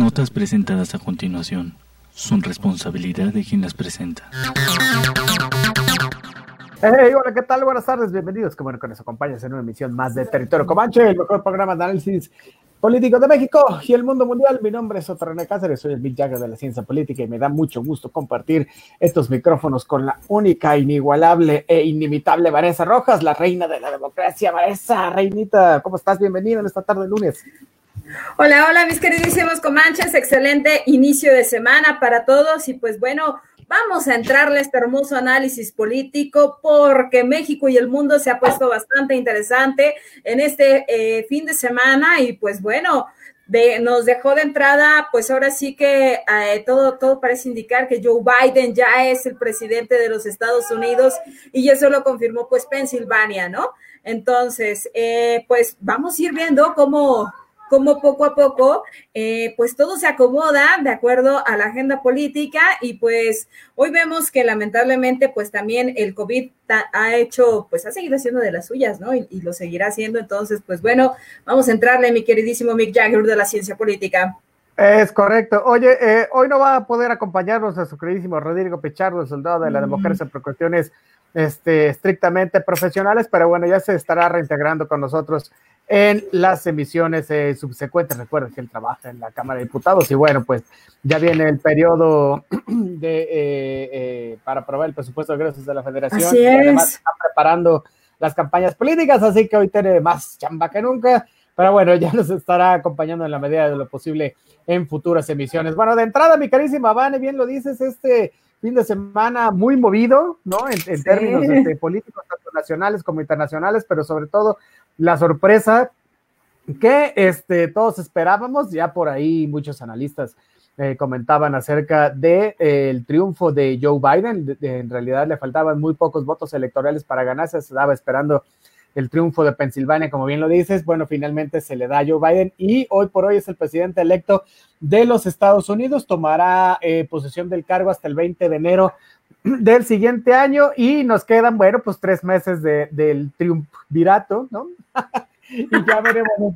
notas presentadas a continuación son responsabilidad de quien las presenta. Hey, hola, ¿qué tal? Buenas tardes, bienvenidos. Como que nos acompañas en una emisión más de Territorio Comanche, el mejor programa de análisis político de México y el mundo mundial. Mi nombre es René Cáceres, soy el Big Jagger de la ciencia política y me da mucho gusto compartir estos micrófonos con la única, inigualable e inimitable Vanessa Rojas, la reina de la democracia. Vanessa, reinita, ¿cómo estás? Bienvenida en esta tarde de lunes. Hola, hola, mis queridísimos Comanches, excelente inicio de semana para todos y pues bueno, vamos a entrarle a este hermoso análisis político porque México y el mundo se ha puesto bastante interesante en este eh, fin de semana y pues bueno, de, nos dejó de entrada, pues ahora sí que eh, todo, todo parece indicar que Joe Biden ya es el presidente de los Estados Unidos y eso lo confirmó pues Pensilvania, ¿no? Entonces, eh, pues vamos a ir viendo cómo, cómo poco a poco, eh, pues todo se acomoda de acuerdo a la agenda política y pues hoy vemos que lamentablemente pues también el COVID ha hecho, pues ha seguido haciendo de las suyas, ¿no? Y, lo seguirá haciendo. Entonces, pues bueno, vamos a entrarle, mi queridísimo Mick Jagger de la ciencia política. Es correcto. Oye, eh, hoy no va a poder acompañarnos a su queridísimo Rodrigo Pichardo, soldado de la mm. democracia por cuestiones este, estrictamente profesionales, pero bueno, ya se estará reintegrando con nosotros en las emisiones eh, subsecuentes. Recuerden que él trabaja en la Cámara de Diputados y bueno, pues ya viene el periodo de, eh, eh, para aprobar el presupuesto de ingresos de la Federación. Así además está preparando las campañas políticas, así que hoy tiene más chamba que nunca. Pero bueno, ya nos estará acompañando en la medida de lo posible en futuras emisiones. Bueno, de entrada, mi carísima Vane, bien lo dices, este fin de semana muy movido, ¿no? En, términos este, políticos, tanto nacionales como internacionales, pero sobre todo la sorpresa que este, todos esperábamos, ya por ahí muchos analistas eh, comentaban acerca del de, eh, el triunfo de Joe Biden, en realidad le faltaban muy pocos votos electorales para ganarse, se estaba esperando el triunfo de Pensilvania, como bien lo dices, bueno, finalmente se le da a Joe Biden y hoy por hoy es el presidente electo de los Estados Unidos, tomará eh, posesión del cargo hasta el 20 de enero del siguiente año y nos quedan, bueno, pues tres meses de, del triunvirato, ¿no? y ya veremos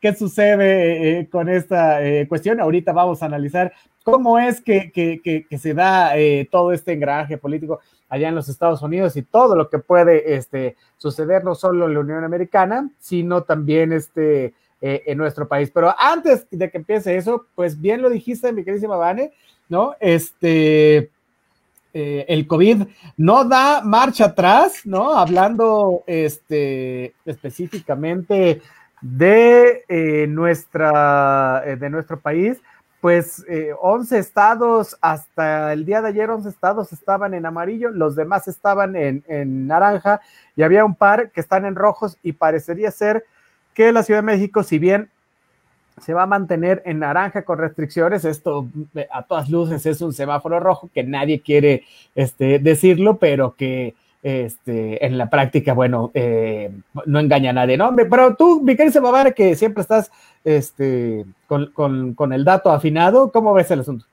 qué sucede eh, con esta eh, cuestión. Ahorita vamos a analizar cómo es que, que, que, se da eh, todo este engranaje político allá en los Estados Unidos y todo lo que puede este, suceder no solo en la Unión Americana, sino también este, en nuestro país. Pero antes de que empiece eso, pues bien lo dijiste, mi queridísima Vane, ¿no? Este eh, el COVID no da marcha atrás, ¿no? Hablando este, específicamente de, eh, nuestra, eh, de nuestro país, pues 11 estados, hasta el día de ayer 11 estados estaban en amarillo, los demás estaban en, en naranja y había un par que están en rojos y parecería ser que la Ciudad de México, si bien se va a mantener en naranja con restricciones. Esto a todas luces es un semáforo rojo que nadie quiere este, decirlo, pero que este, en la práctica, bueno, eh, no engaña a nadie, ¿no? Pero tú, mi querido que siempre estás este, con, con, con el dato afinado, ¿cómo ves el asunto?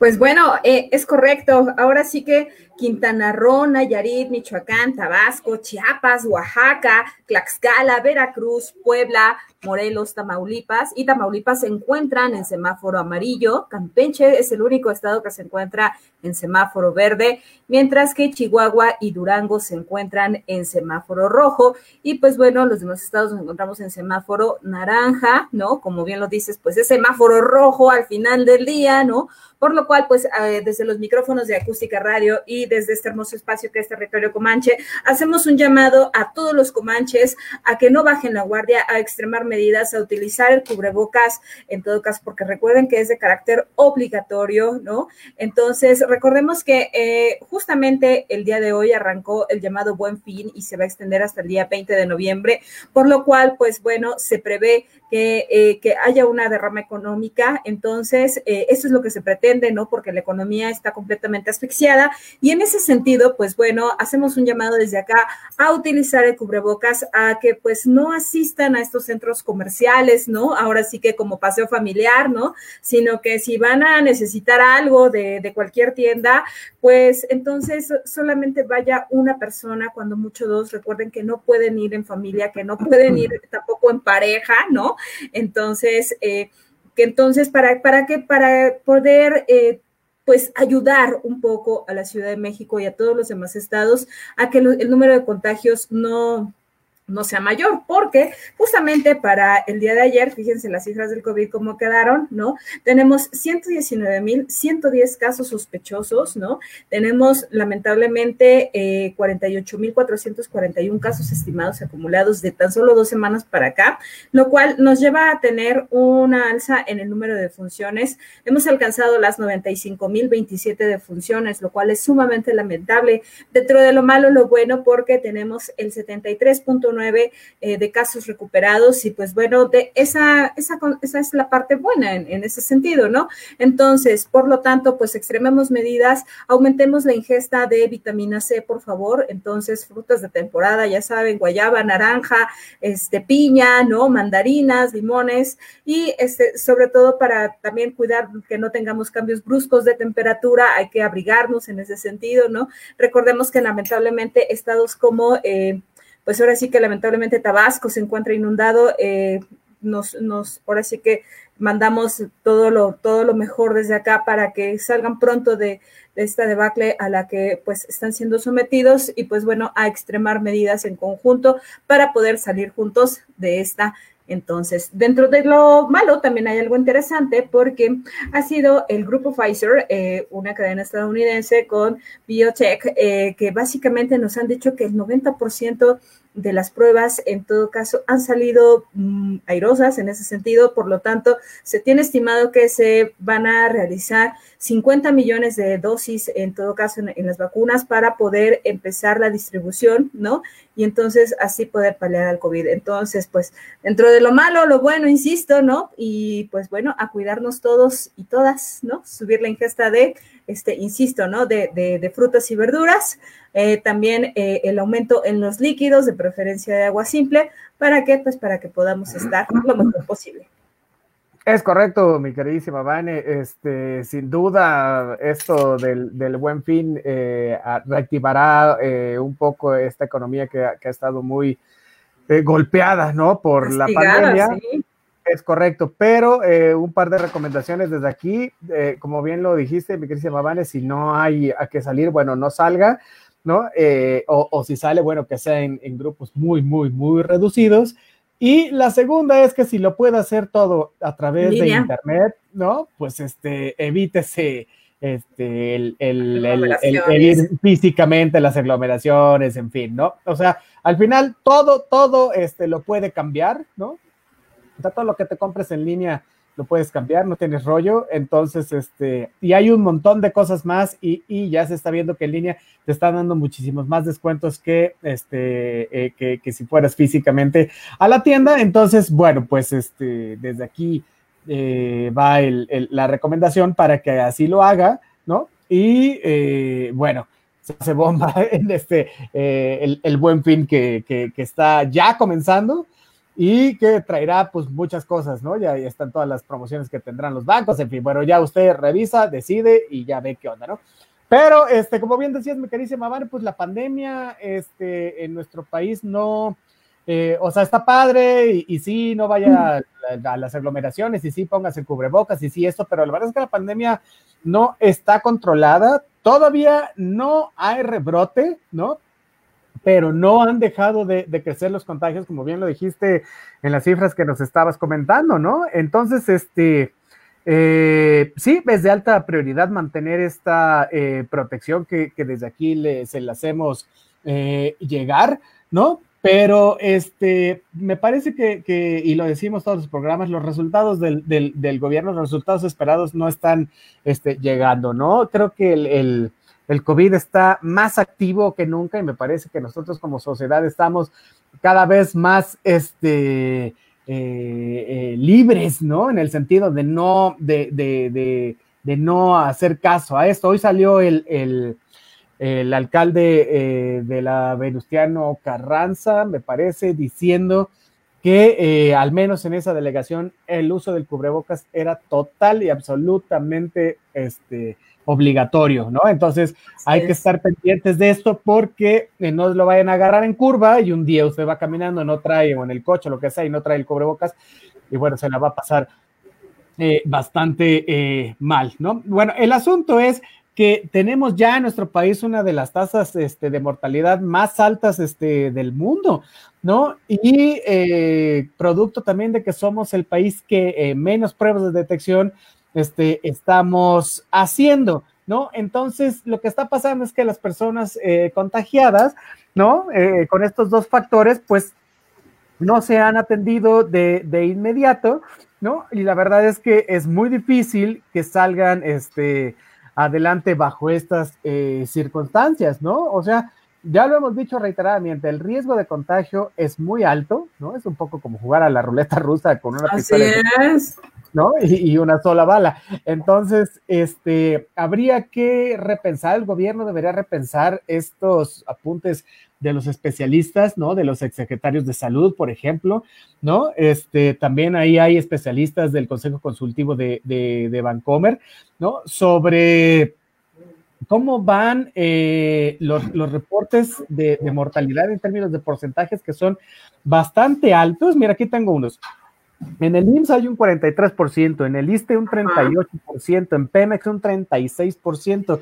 Pues bueno, eh, es correcto. Ahora sí que Quintana Roo, Nayarit, Michoacán, Tabasco, Chiapas, Oaxaca, Tlaxcala, Veracruz, Puebla, Morelos, Tamaulipas y Tamaulipas se encuentran en semáforo amarillo. Campeche es el único estado que se encuentra en semáforo verde, mientras que Chihuahua y Durango se encuentran en semáforo rojo. Y pues bueno, los demás estados nos encontramos en semáforo naranja, ¿no? Como bien lo dices, pues es semáforo rojo al final del día, ¿no? Por lo cual, pues eh, desde los micrófonos de acústica radio y desde este hermoso espacio que es territorio comanche, hacemos un llamado a todos los comanches a que no bajen la guardia, a extremar medidas, a utilizar el cubrebocas, en todo caso, porque recuerden que es de carácter obligatorio, ¿no? Entonces, recordemos que eh, justamente el día de hoy arrancó el llamado Buen Fin y se va a extender hasta el día 20 de noviembre, por lo cual, pues bueno, se prevé que, eh, que haya una derrama económica. Entonces, eso es lo que se pretende ¿no? Porque la economía está completamente asfixiada. Y en ese sentido, pues bueno, hacemos un llamado desde acá a utilizar el cubrebocas, a que pues no asistan a estos centros comerciales, ¿no? Ahora sí que como paseo familiar, ¿no? Sino que si van a necesitar algo de, de cualquier tienda, pues entonces solamente vaya una persona, cuando mucho dos, recuerden que no pueden ir en familia, que no pueden ir tampoco en pareja, ¿no? Entonces, eh, que entonces, ¿para, para qué? Para poder... Eh, pues ayudar un poco a la Ciudad de México y a todos los demás estados a que el número de contagios no, no sea mayor, porque justamente para el día de ayer, fíjense las cifras del COVID cómo quedaron, ¿no? Tenemos 119.110 casos sospechosos, ¿no? Tenemos lamentablemente eh, 48.441 casos estimados acumulados de tan solo dos semanas para acá, lo cual nos lleva a tener una alza en el número de funciones. Hemos alcanzado las 95.027 de funciones, lo cual es sumamente lamentable. Dentro de lo malo, lo bueno, porque tenemos el 73.9 eh, de casos recuperados y pues bueno, de esa, esa, esa es la parte buena en, ese sentido, ¿no? Entonces, por lo tanto, pues extrememos medidas, aumentemos la ingesta de vitamina C, por favor. Entonces, frutas de temporada, ya saben, guayaba, naranja, este, piña, ¿no? Mandarinas, limones y este, sobre todo para también cuidar que no tengamos cambios bruscos de temperatura, hay que abrigarnos en ese sentido, ¿no? Recordemos que lamentablemente estados como eh, pues ahora sí que lamentablemente Tabasco se encuentra inundado. Eh, nos, nos, ahora sí que mandamos todo lo, todo lo mejor desde acá para que salgan pronto de, esta debacle a la que pues están siendo sometidos y pues bueno, a extremar medidas en conjunto para poder salir juntos de esta entonces, dentro de lo malo también hay algo interesante porque ha sido el grupo Pfizer, eh, una cadena estadounidense con biotech, eh, que básicamente nos han dicho que el 90% de las pruebas, en todo caso, han salido mm, airosas en ese sentido. Por lo tanto, se tiene estimado que se van a realizar 50 millones de dosis, en todo caso, en, las vacunas para poder empezar la distribución, ¿no? Y entonces así poder paliar al COVID. Entonces, pues, dentro de lo malo, lo bueno, insisto, ¿no? Y pues bueno, a cuidarnos todos y todas, ¿no? Subir la ingesta de, este, insisto, ¿no? De, de frutas y verduras eh, también eh, el aumento en los líquidos, de preferencia de agua simple, ¿para qué? Pues para que podamos estar lo mejor posible. Es correcto, mi queridísima Vane. Este, sin duda, esto del, buen fin eh, reactivará un poco esta economía que, ha estado muy golpeada, ¿no? Por la pandemia. Es correcto, pero un par de recomendaciones desde aquí. como bien lo dijiste, mi queridísima Vane, si no hay a qué salir, bueno, no salga. ¿no? Eh, o, si sale, bueno, que sea en, grupos muy, muy, muy reducidos. Y la segunda es que si lo puede hacer todo a través de Internet, ¿no? Pues este, evítese este, el, ir físicamente, las aglomeraciones, en fin, ¿no? O sea, al final todo, todo este, lo puede cambiar, ¿no? Todo lo que te compres en línea lo puedes cambiar, no tienes rollo. Entonces, este, y hay un montón de cosas más y, ya se está viendo que en línea te están dando muchísimos más descuentos que, este, eh, que, si fueras físicamente a la tienda. Entonces, bueno, pues este, desde aquí eh, va la recomendación para que así lo haga, ¿no? Y eh, bueno, se bomba en este, el, buen fin que, que está ya comenzando y que traerá pues muchas cosas, ¿no? Ya, están todas las promociones que tendrán los bancos, en fin, bueno, ya usted revisa, decide y ya ve qué onda, ¿no? Pero, este, como bien decías, mi queridísima Mavane, pues la pandemia, este, en nuestro país no, eh, o sea, está padre y, sí, no vaya a, las aglomeraciones y sí, póngase el cubrebocas y sí, esto, pero la verdad es que la pandemia no está controlada, todavía no hay rebrote, ¿no? Pero no han dejado de, crecer los contagios, como bien lo dijiste en las cifras que nos estabas comentando, ¿no? Entonces, este, eh, sí, es de alta prioridad mantener esta eh, protección que, desde aquí le, se la hacemos eh, llegar, ¿no? Pero este, me parece que, y lo decimos todos los programas, los resultados del, gobierno, los resultados esperados no están este, llegando, ¿no? Creo que el el COVID está más activo que nunca y me parece que nosotros como sociedad estamos cada vez más este, eh, eh, libres, ¿no? En el sentido de no, de, no hacer caso a esto. Hoy salió el, alcalde eh, de la Venustiano Carranza, me parece, diciendo que al menos en esa delegación el uso del cubrebocas era total y absolutamente este, obligatorio, ¿no? Entonces hay que estar pendientes de esto porque eh, no lo vayan a agarrar en curva y un día usted va caminando, no trae, o en el coche, lo que sea, y no trae el cubrebocas, y bueno, se la va a pasar eh, bastante eh, mal, ¿no? Bueno, el asunto es que tenemos ya en nuestro país una de las tasas este, de mortalidad más altas este, del mundo, ¿no? Y eh, producto también de que somos el país que menos pruebas de detección este, estamos haciendo, ¿no? Entonces, lo que está pasando es que las personas contagiadas, ¿no? con estos dos factores, pues no se han atendido de, de inmediato, ¿no? Y la verdad es que es muy difícil que salgan este, adelante bajo estas eh, circunstancias, ¿no? O sea, ya lo hemos dicho reiteradamente, el riesgo de contagio es muy alto, ¿no? Es un poco como jugar a la ruleta rusa con una Así Es. ¿no? Y, una sola bala. Entonces, este, habría que repensar, el gobierno debería repensar estos apuntes de los especialistas, ¿no? De los exsecretarios de salud, por ejemplo, ¿no? Este, también ahí hay especialistas del Consejo Consultivo de, de, de Vancomer, ¿no? Sobre cómo van eh, los, reportes de, de, mortalidad en términos de porcentajes que son bastante altos. Mira, aquí tengo unos. En el IMSS hay un 43%, en el ISTE un 38%, en Pemex un 36%,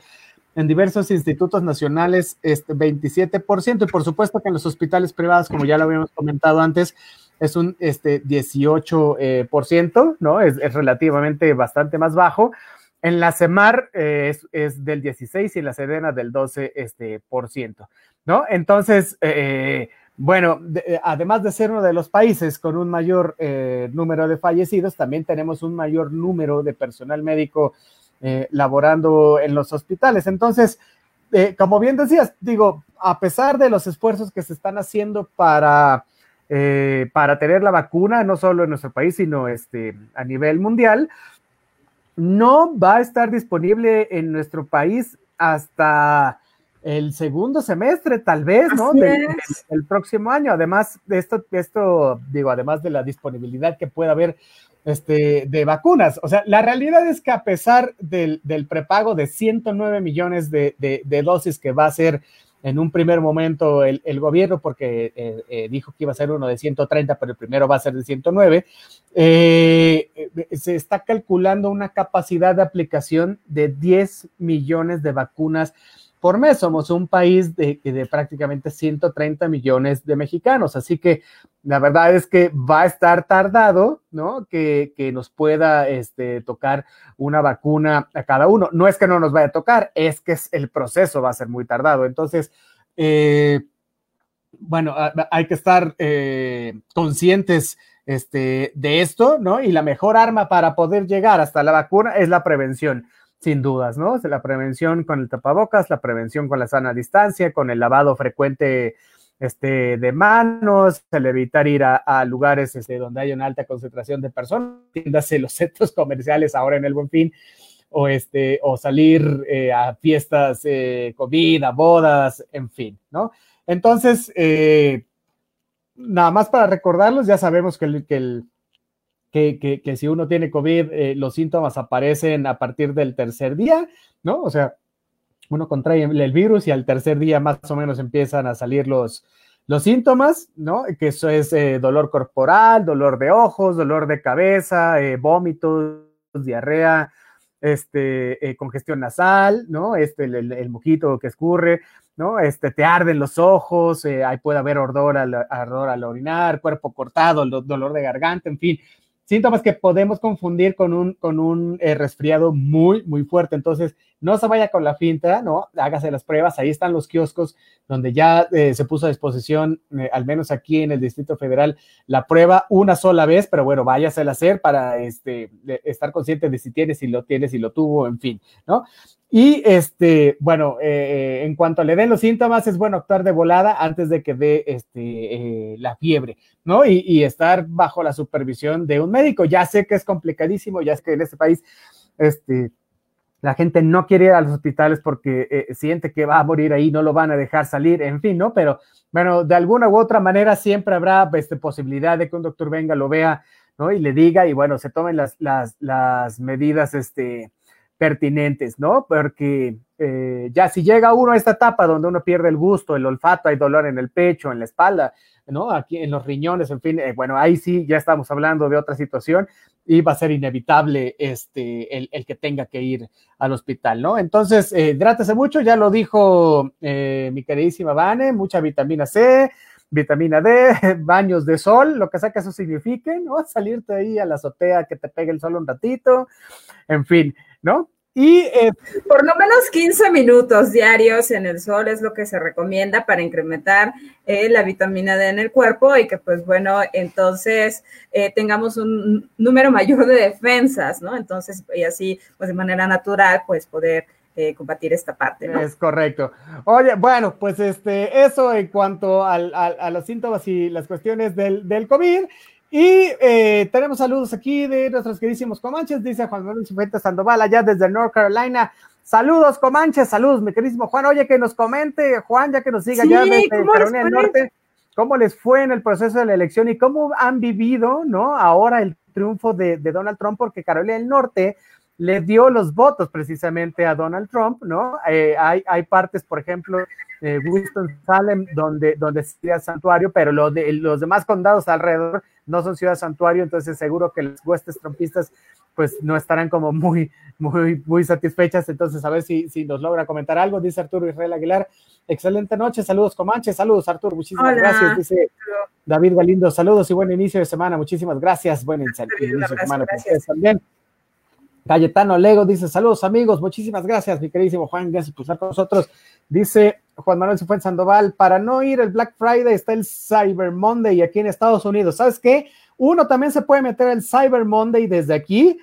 en diversos institutos nacionales este 27%, y por supuesto que en los hospitales privados, como ya lo habíamos comentado antes, es un este, 18%, eh, ¿no? Es, relativamente bastante más bajo. En la CEMAR eh, es, del 16 y en la Sedena del 12%, este, por ciento, ¿no? Entonces, eh, bueno, eh, además de ser uno de los países con un mayor número de fallecidos, también tenemos un mayor número de personal médico laborando en los hospitales. Entonces, como bien decías, digo, a pesar de los esfuerzos que se están haciendo para, para tener la vacuna, no solo en nuestro país, sino este, a nivel mundial, no va a estar disponible en nuestro país hasta el segundo semestre, tal vez, ¿no? Del, próximo año. Además de esto, esto, digo, además de la disponibilidad que pueda haber este, de vacunas. O sea, la realidad es que a pesar del, prepago de 109 millones de, dosis que va a ser en un primer momento el, gobierno, porque eh, eh, dijo que iba a ser uno de 130, pero el primero va a ser de 109, eh, se está calculando una capacidad de aplicación de 10 millones de vacunas por mes. Somos un país de, de prácticamente 130 millones de mexicanos, así que la verdad es que va a estar tardado, ¿no? Que, nos pueda este, tocar una vacuna a cada uno. No es que no nos vaya a tocar, es que el proceso va a ser muy tardado. Entonces, eh, bueno, hay que estar eh, conscientes este, de esto, ¿no? Y la mejor arma para poder llegar hasta la vacuna es la prevención sin dudas, ¿no? La prevención con el tapabocas, la prevención con la sana distancia, con el lavado frecuente este, de manos, el evitar ir a, lugares este, donde hay una alta concentración de personas, tiéndase los centros comerciales ahora en el buen fin, o, este, o salir eh, a fiestas eh, COVID, a bodas, en fin, ¿no? Entonces, eh, nada más para recordarlos, ya sabemos que el que, que, si uno tiene COVID, eh, los síntomas aparecen a partir del tercer día, ¿no? O sea, uno contrae el virus y al tercer día más o menos empiezan a salir los, los síntomas, ¿no? Que eso es eh, dolor corporal, dolor de ojos, dolor de cabeza, eh, vómitos, diarrea, este, congestión nasal, ¿no? Este, el, el, mojito que escurre, ¿no? Este, te arden los ojos, ahí puede haber ardor al, al orinar, cuerpo cortado, dolor de garganta, en fin, síntomas que podemos confundir con un, con un eh, resfriado muy, muy fuerte. Entonces, no se vaya con la finta, ¿no? Hágase las pruebas. Ahí están los kioscos donde ya eh, se puso a disposición, eh, al menos aquí en el Distrito Federal, la prueba una sola vez, pero bueno, váyase a hacer para este, estar consciente de si tiene, si lo tiene, si lo tuvo, en fin, ¿no? Y este, bueno, eh, en cuanto le den los síntomas, es bueno actuar de volada antes de que dé este, la fiebre, ¿no? Y, y, estar bajo la supervisión de un médico. Ya sé que es complicadísimo, ya es que en este país, este, la gente no quiere ir a los hospitales porque eh, siente que va a morir ahí, no lo van a dejar salir, en fin, ¿no? Pero bueno, de alguna u otra manera siempre habrá este, posibilidad de que un doctor venga, lo vea, ¿no? Y le diga, y bueno, se tomen las, las, las medidas este, pertinentes, ¿no? Porque eh, ya si llega uno a esta etapa donde uno pierde el gusto, el olfato, hay dolor en el pecho, en la espalda, ¿no? Aquí en los riñones, en fin, eh, bueno, ahí sí ya estamos hablando de otra situación y va a ser inevitable este, el, el que tenga que ir al hospital, ¿no? Entonces, eh, mucho, ya lo dijo eh, mi queridísima Vane, mucha vitamina C, vitamina D, baños de sol, lo que sea que eso signifique, ¿no? Salirte ahí a la azotea, que te pegue el sol un ratito, en fin, ¿no? Y eh, por lo menos 15 minutos diarios en el sol es lo que se recomienda para incrementar eh, la vitamina D en el cuerpo y que pues bueno, entonces eh, tengamos un número mayor de defensas, ¿no? Entonces, y así pues de manera natural pues poder eh, combatir esta parte, ¿no? Es correcto. Oye, bueno, pues este, eso en cuanto al, al, a los síntomas y las cuestiones del, del COVID. Y eh, tenemos saludos aquí de nuestros queridísimos Comanches, dice Juan Manuel Cifuentes Sandoval, allá desde North Carolina. Saludos, Comanches, saludos, mi queridísimo Juan. Oye, que nos comente, Juan, ya que nos siga Sí, ya desde ¿cómo Carolina del? Norte, cómo les fue en el proceso de la elección y cómo han vivido, ¿no? Ahora el triunfo de, de Donald Trump, porque Carolina del Norte le dio los votos precisamente a Donald Trump, ¿no? Eh, hay, hay partes, por ejemplo, eh, Winston-Salem, donde, donde sería santuario, pero lo de, los demás condados alrededor no son ciudad santuario, entonces seguro que las huestes trompistas pues no estarán como muy, muy, muy satisfechas, entonces a ver si, si nos logra comentar algo, dice Arturo Israel Aguilar, excelente noche, saludos Comanche, saludos Arturo, muchísimas Hola. gracias, dice David Galindo, saludos y buen inicio de semana, muchísimas gracias, buen inicio de semana para gracias. ustedes también. Cayetano Lego dice saludos amigos, muchísimas gracias mi queridísimo Juan, gracias por estar con nosotros. Dice Juan Manuel Cifuentes Sandoval, para no ir el Black Friday está el Cyber Monday aquí en Estados Unidos. ¿Sabes qué? Uno también se puede meter el Cyber Monday desde aquí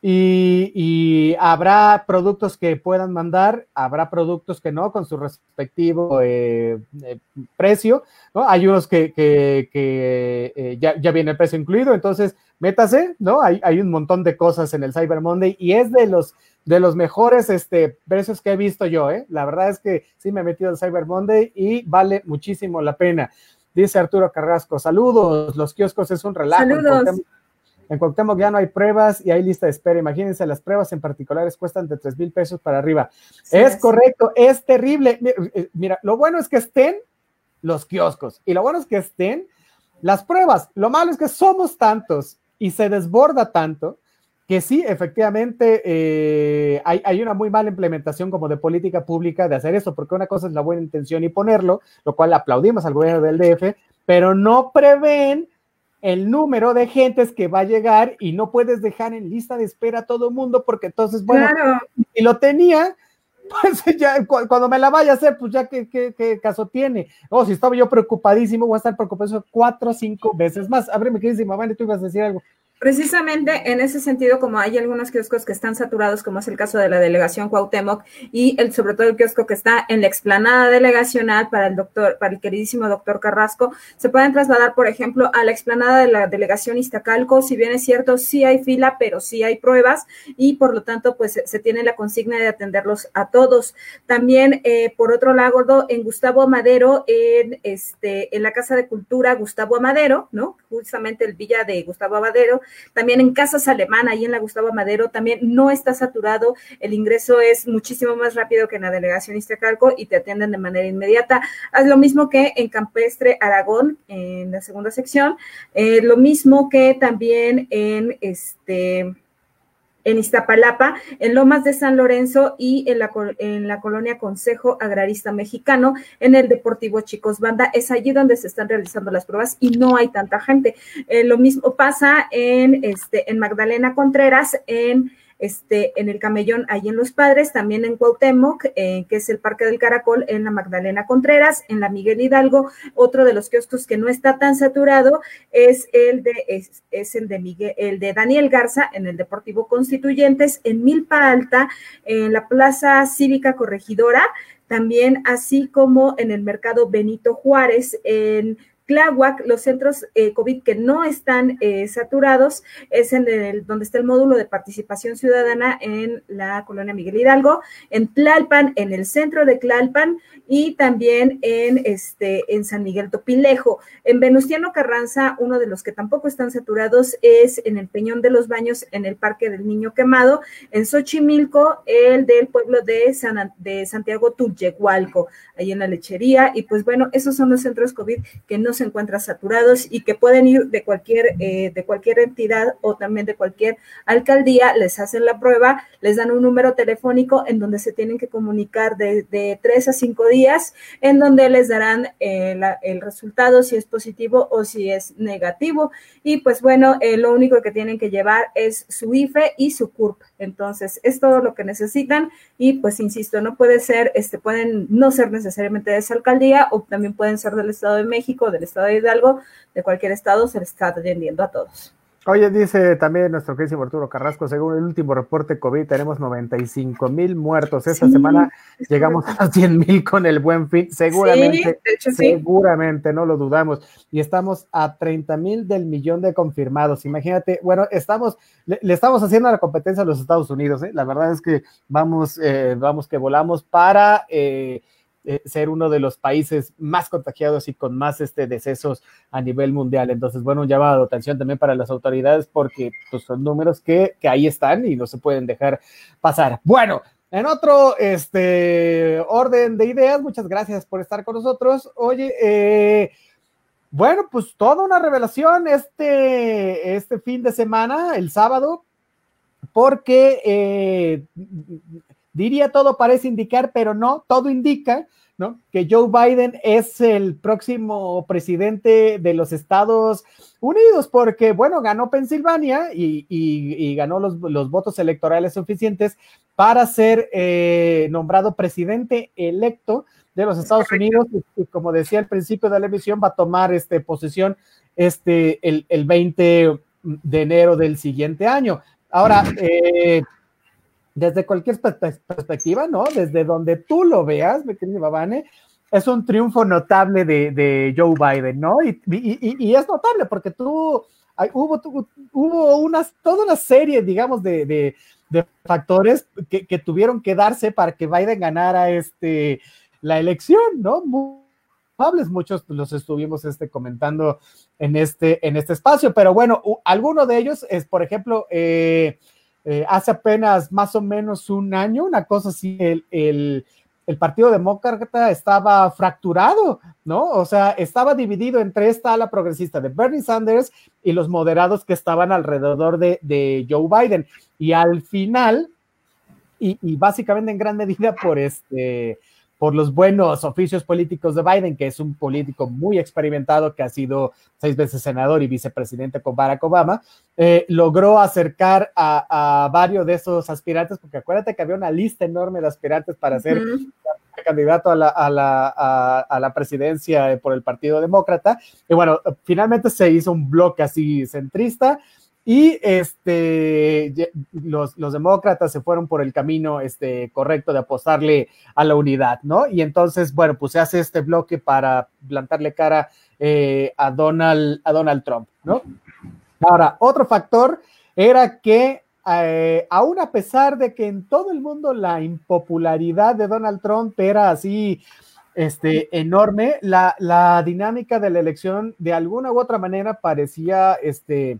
y, y habrá productos que puedan mandar, habrá productos que no con su respectivo eh, eh, precio, ¿no? Hay unos que, que, que eh, ya, ya viene el precio incluido, entonces métase, ¿no? Hay, hay un montón de cosas en el Cyber Monday y es de los de los mejores este, precios que he visto yo, ¿eh? La verdad es que sí me he metido al Cyber Monday y vale muchísimo la pena. Dice Arturo Carrasco, saludos, los kioscos es un relajo. Saludos. En Cuauhtémoc ya no hay pruebas y hay lista de espera. Imagínense, las pruebas en particulares cuestan de 3 mil pesos para arriba. Sí, es correcto, es terrible. Eh, Mira, lo bueno es que estén los kioscos y lo bueno es que estén las pruebas. Lo malo es que somos tantos y se desborda tanto que sí, efectivamente, eh, hay, hay una muy mala implementación como de política pública de hacer eso, porque una cosa es la buena intención y ponerlo, lo cual aplaudimos al gobierno del DF, pero no prevén el número de gentes que va a llegar y no puedes dejar en lista de espera a todo el mundo, porque entonces, bueno, Claro, y lo tenía, pues ya cu- cuando me la vaya a hacer, pues ya qué, qué, qué caso tiene. Oh, si estaba yo preocupadísimo, voy a estar preocupado cuatro o cinco veces más. Ábreme, queridísima Vane, tú ibas a decir algo. Precisamente en ese sentido, como hay algunos kioscos que están saturados, como es el caso de la delegación Cuauhtémoc y el, sobre todo el kiosco que está en la explanada delegacional para el doctor, para el queridísimo doctor Carrasco, se pueden trasladar, por ejemplo, a la explanada de la delegación Iztacalco. Si bien es cierto, sí hay fila, pero sí hay pruebas y por lo tanto, pues se, tiene la consigna de atenderlos a todos. También, eh, por otro lado, en Gustavo Amadero, en, este, en la Casa de Cultura Gustavo Amadero, ¿no? Justamente el Villa de Gustavo Amadero, también en Casas Alemana, ahí en la Gustavo Amadero, también no está saturado, el ingreso es muchísimo más rápido que en la delegación Iztacalco y te atienden de manera inmediata. Haz lo mismo que en Campestre Aragón, en la segunda sección, eh, lo mismo que también en este en Iztapalapa, en Lomas de San Lorenzo y en la, en la colonia Consejo Agrarista Mexicano, en el Deportivo Chicos Banda. Es allí donde se están realizando las pruebas y no hay tanta gente. Eh, lo mismo pasa en, este, en Magdalena Contreras, en este, en el Camellón, ahí en Los Padres, también en Cuauhtémoc, eh, que es el Parque del Caracol, en la Magdalena Contreras, en la Miguel Hidalgo, otro de los kioscos que no está tan saturado es el de, es, es el de Miguel, el de Daniel Garza, en el Deportivo Constituyentes, en Milpa Alta, en la Plaza Cívica Corregidora, también así como en el Mercado Benito Juárez, en Tláhuac, los centros eh, COVID que no están eh, saturados es en el donde está el módulo de participación ciudadana en la colonia Miguel Hidalgo, en Tlalpan, en el centro de Tlalpan y también en, este, en San Miguel Topilejo. En Venustiano Carranza, uno de los que tampoco están saturados es en el Peñón de los Baños, en el Parque del Niño Quemado. En Xochimilco, el del pueblo de, San, de Santiago Tullehualco, ahí en la lechería. Y pues bueno, esos son los centros COVID que no se encuentran saturados y que pueden ir de cualquier, eh, de cualquier entidad o también de cualquier alcaldía, les hacen la prueba, les dan un número telefónico en donde se tienen que comunicar de, tres a cinco días, en donde les darán eh, el resultado si es positivo o si es negativo. Y pues bueno, eh, lo único que tienen que llevar es su IFE y su CURP. Entonces, es todo lo que necesitan y pues insisto, no puede ser, este, pueden no ser necesariamente de esa alcaldía o también pueden ser del Estado de México, del Estado de Hidalgo, de cualquier estado, se les está atendiendo a todos. Oye, dice también nuestro querido Arturo Carrasco, según el último reporte COVID, tenemos 95 mil muertos. Esta semana llegamos a los 100 mil con el buen fin. Seguramente, seguramente, no lo dudamos. Y estamos a 30 mil del millón de confirmados. Imagínate, bueno, estamos, le, estamos haciendo la competencia a los Estados Unidos. ¿eh? La verdad es que vamos, eh, vamos que volamos para... Eh, eh, ser uno de los países más contagiados y con más este, decesos a nivel mundial. Entonces, bueno, un llamado de atención también para las autoridades porque pues, son números que, que ahí están y no se pueden dejar pasar. Bueno, en otro este, orden de ideas, muchas gracias por estar con nosotros. Oye, eh, bueno, pues toda una revelación este, este fin de semana, el sábado, porque eh, diría todo parece indicar, pero no, todo indica ¿no? Que Joe Biden es el próximo presidente de los Estados Unidos, porque, bueno, ganó Pensilvania y, ganó los, votos electorales suficientes para ser eh, nombrado presidente electo de los Estados Unidos. Y, como decía al principio de la emisión, va a tomar este, posesión este, el, el 20 de enero del siguiente año. Ahora, eh, desde cualquier perspectiva, ¿no? Desde donde tú lo veas, mi querido Babane, es un triunfo notable de, Joe Biden, ¿no? Y, es notable porque tú, hubo, hubo unas, toda una serie, digamos, de, factores que, tuvieron que darse para que Biden ganara este, la elección, ¿no? Muy muchos los estuvimos este, comentando en este, en este espacio, pero bueno, alguno de ellos es, por ejemplo, eh, eh, hace apenas más o menos un año, una cosa así, el, Partido Demócrata estaba fracturado, ¿no? O sea, estaba dividido entre esta ala progresista de Bernie Sanders y los moderados que estaban alrededor de, Joe Biden. Y al final, y, básicamente en gran medida por este por los buenos oficios políticos de Biden, que es un político muy experimentado, que ha sido seis veces senador y vicepresidente con Barack Obama, eh, logró acercar a, varios de esos aspirantes, porque acuérdate que había una lista enorme de aspirantes para ser candidato a la, a, la, a la, presidencia por el Partido Demócrata. Y bueno, finalmente se hizo un bloque así centrista y este, los, los, demócratas se fueron por el camino este, correcto de apostarle a la unidad, ¿no? Y entonces, bueno, pues se hace este bloque para plantarle cara eh, a, Donald, a Donald Trump, ¿no? Ahora, otro factor era que eh, aún a pesar de que en todo el mundo la impopularidad de Donald Trump era así este, enorme, la, la dinámica de la elección de alguna u otra manera parecía este,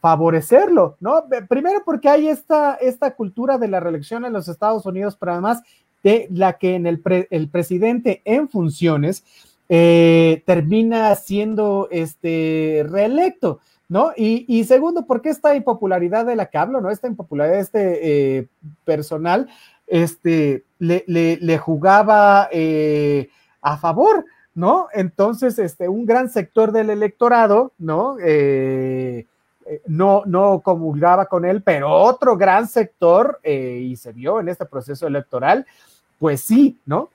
favorecerlo, ¿no? Primero porque hay esta, esta cultura de la reelección en los Estados Unidos, pero además de la que en el, el presidente en funciones eh, termina siendo este reelecto, ¿no? Y, segundo, porque esta impopularidad de la que hablo, ¿no? Esta impopularidad este eh, personal, este, le, le, jugaba eh, a favor, ¿no? Entonces, este, un gran sector del electorado, ¿no? No, no comulgaba con él, pero otro gran sector, eh, y se vio en este proceso electoral, pues sí, ¿no?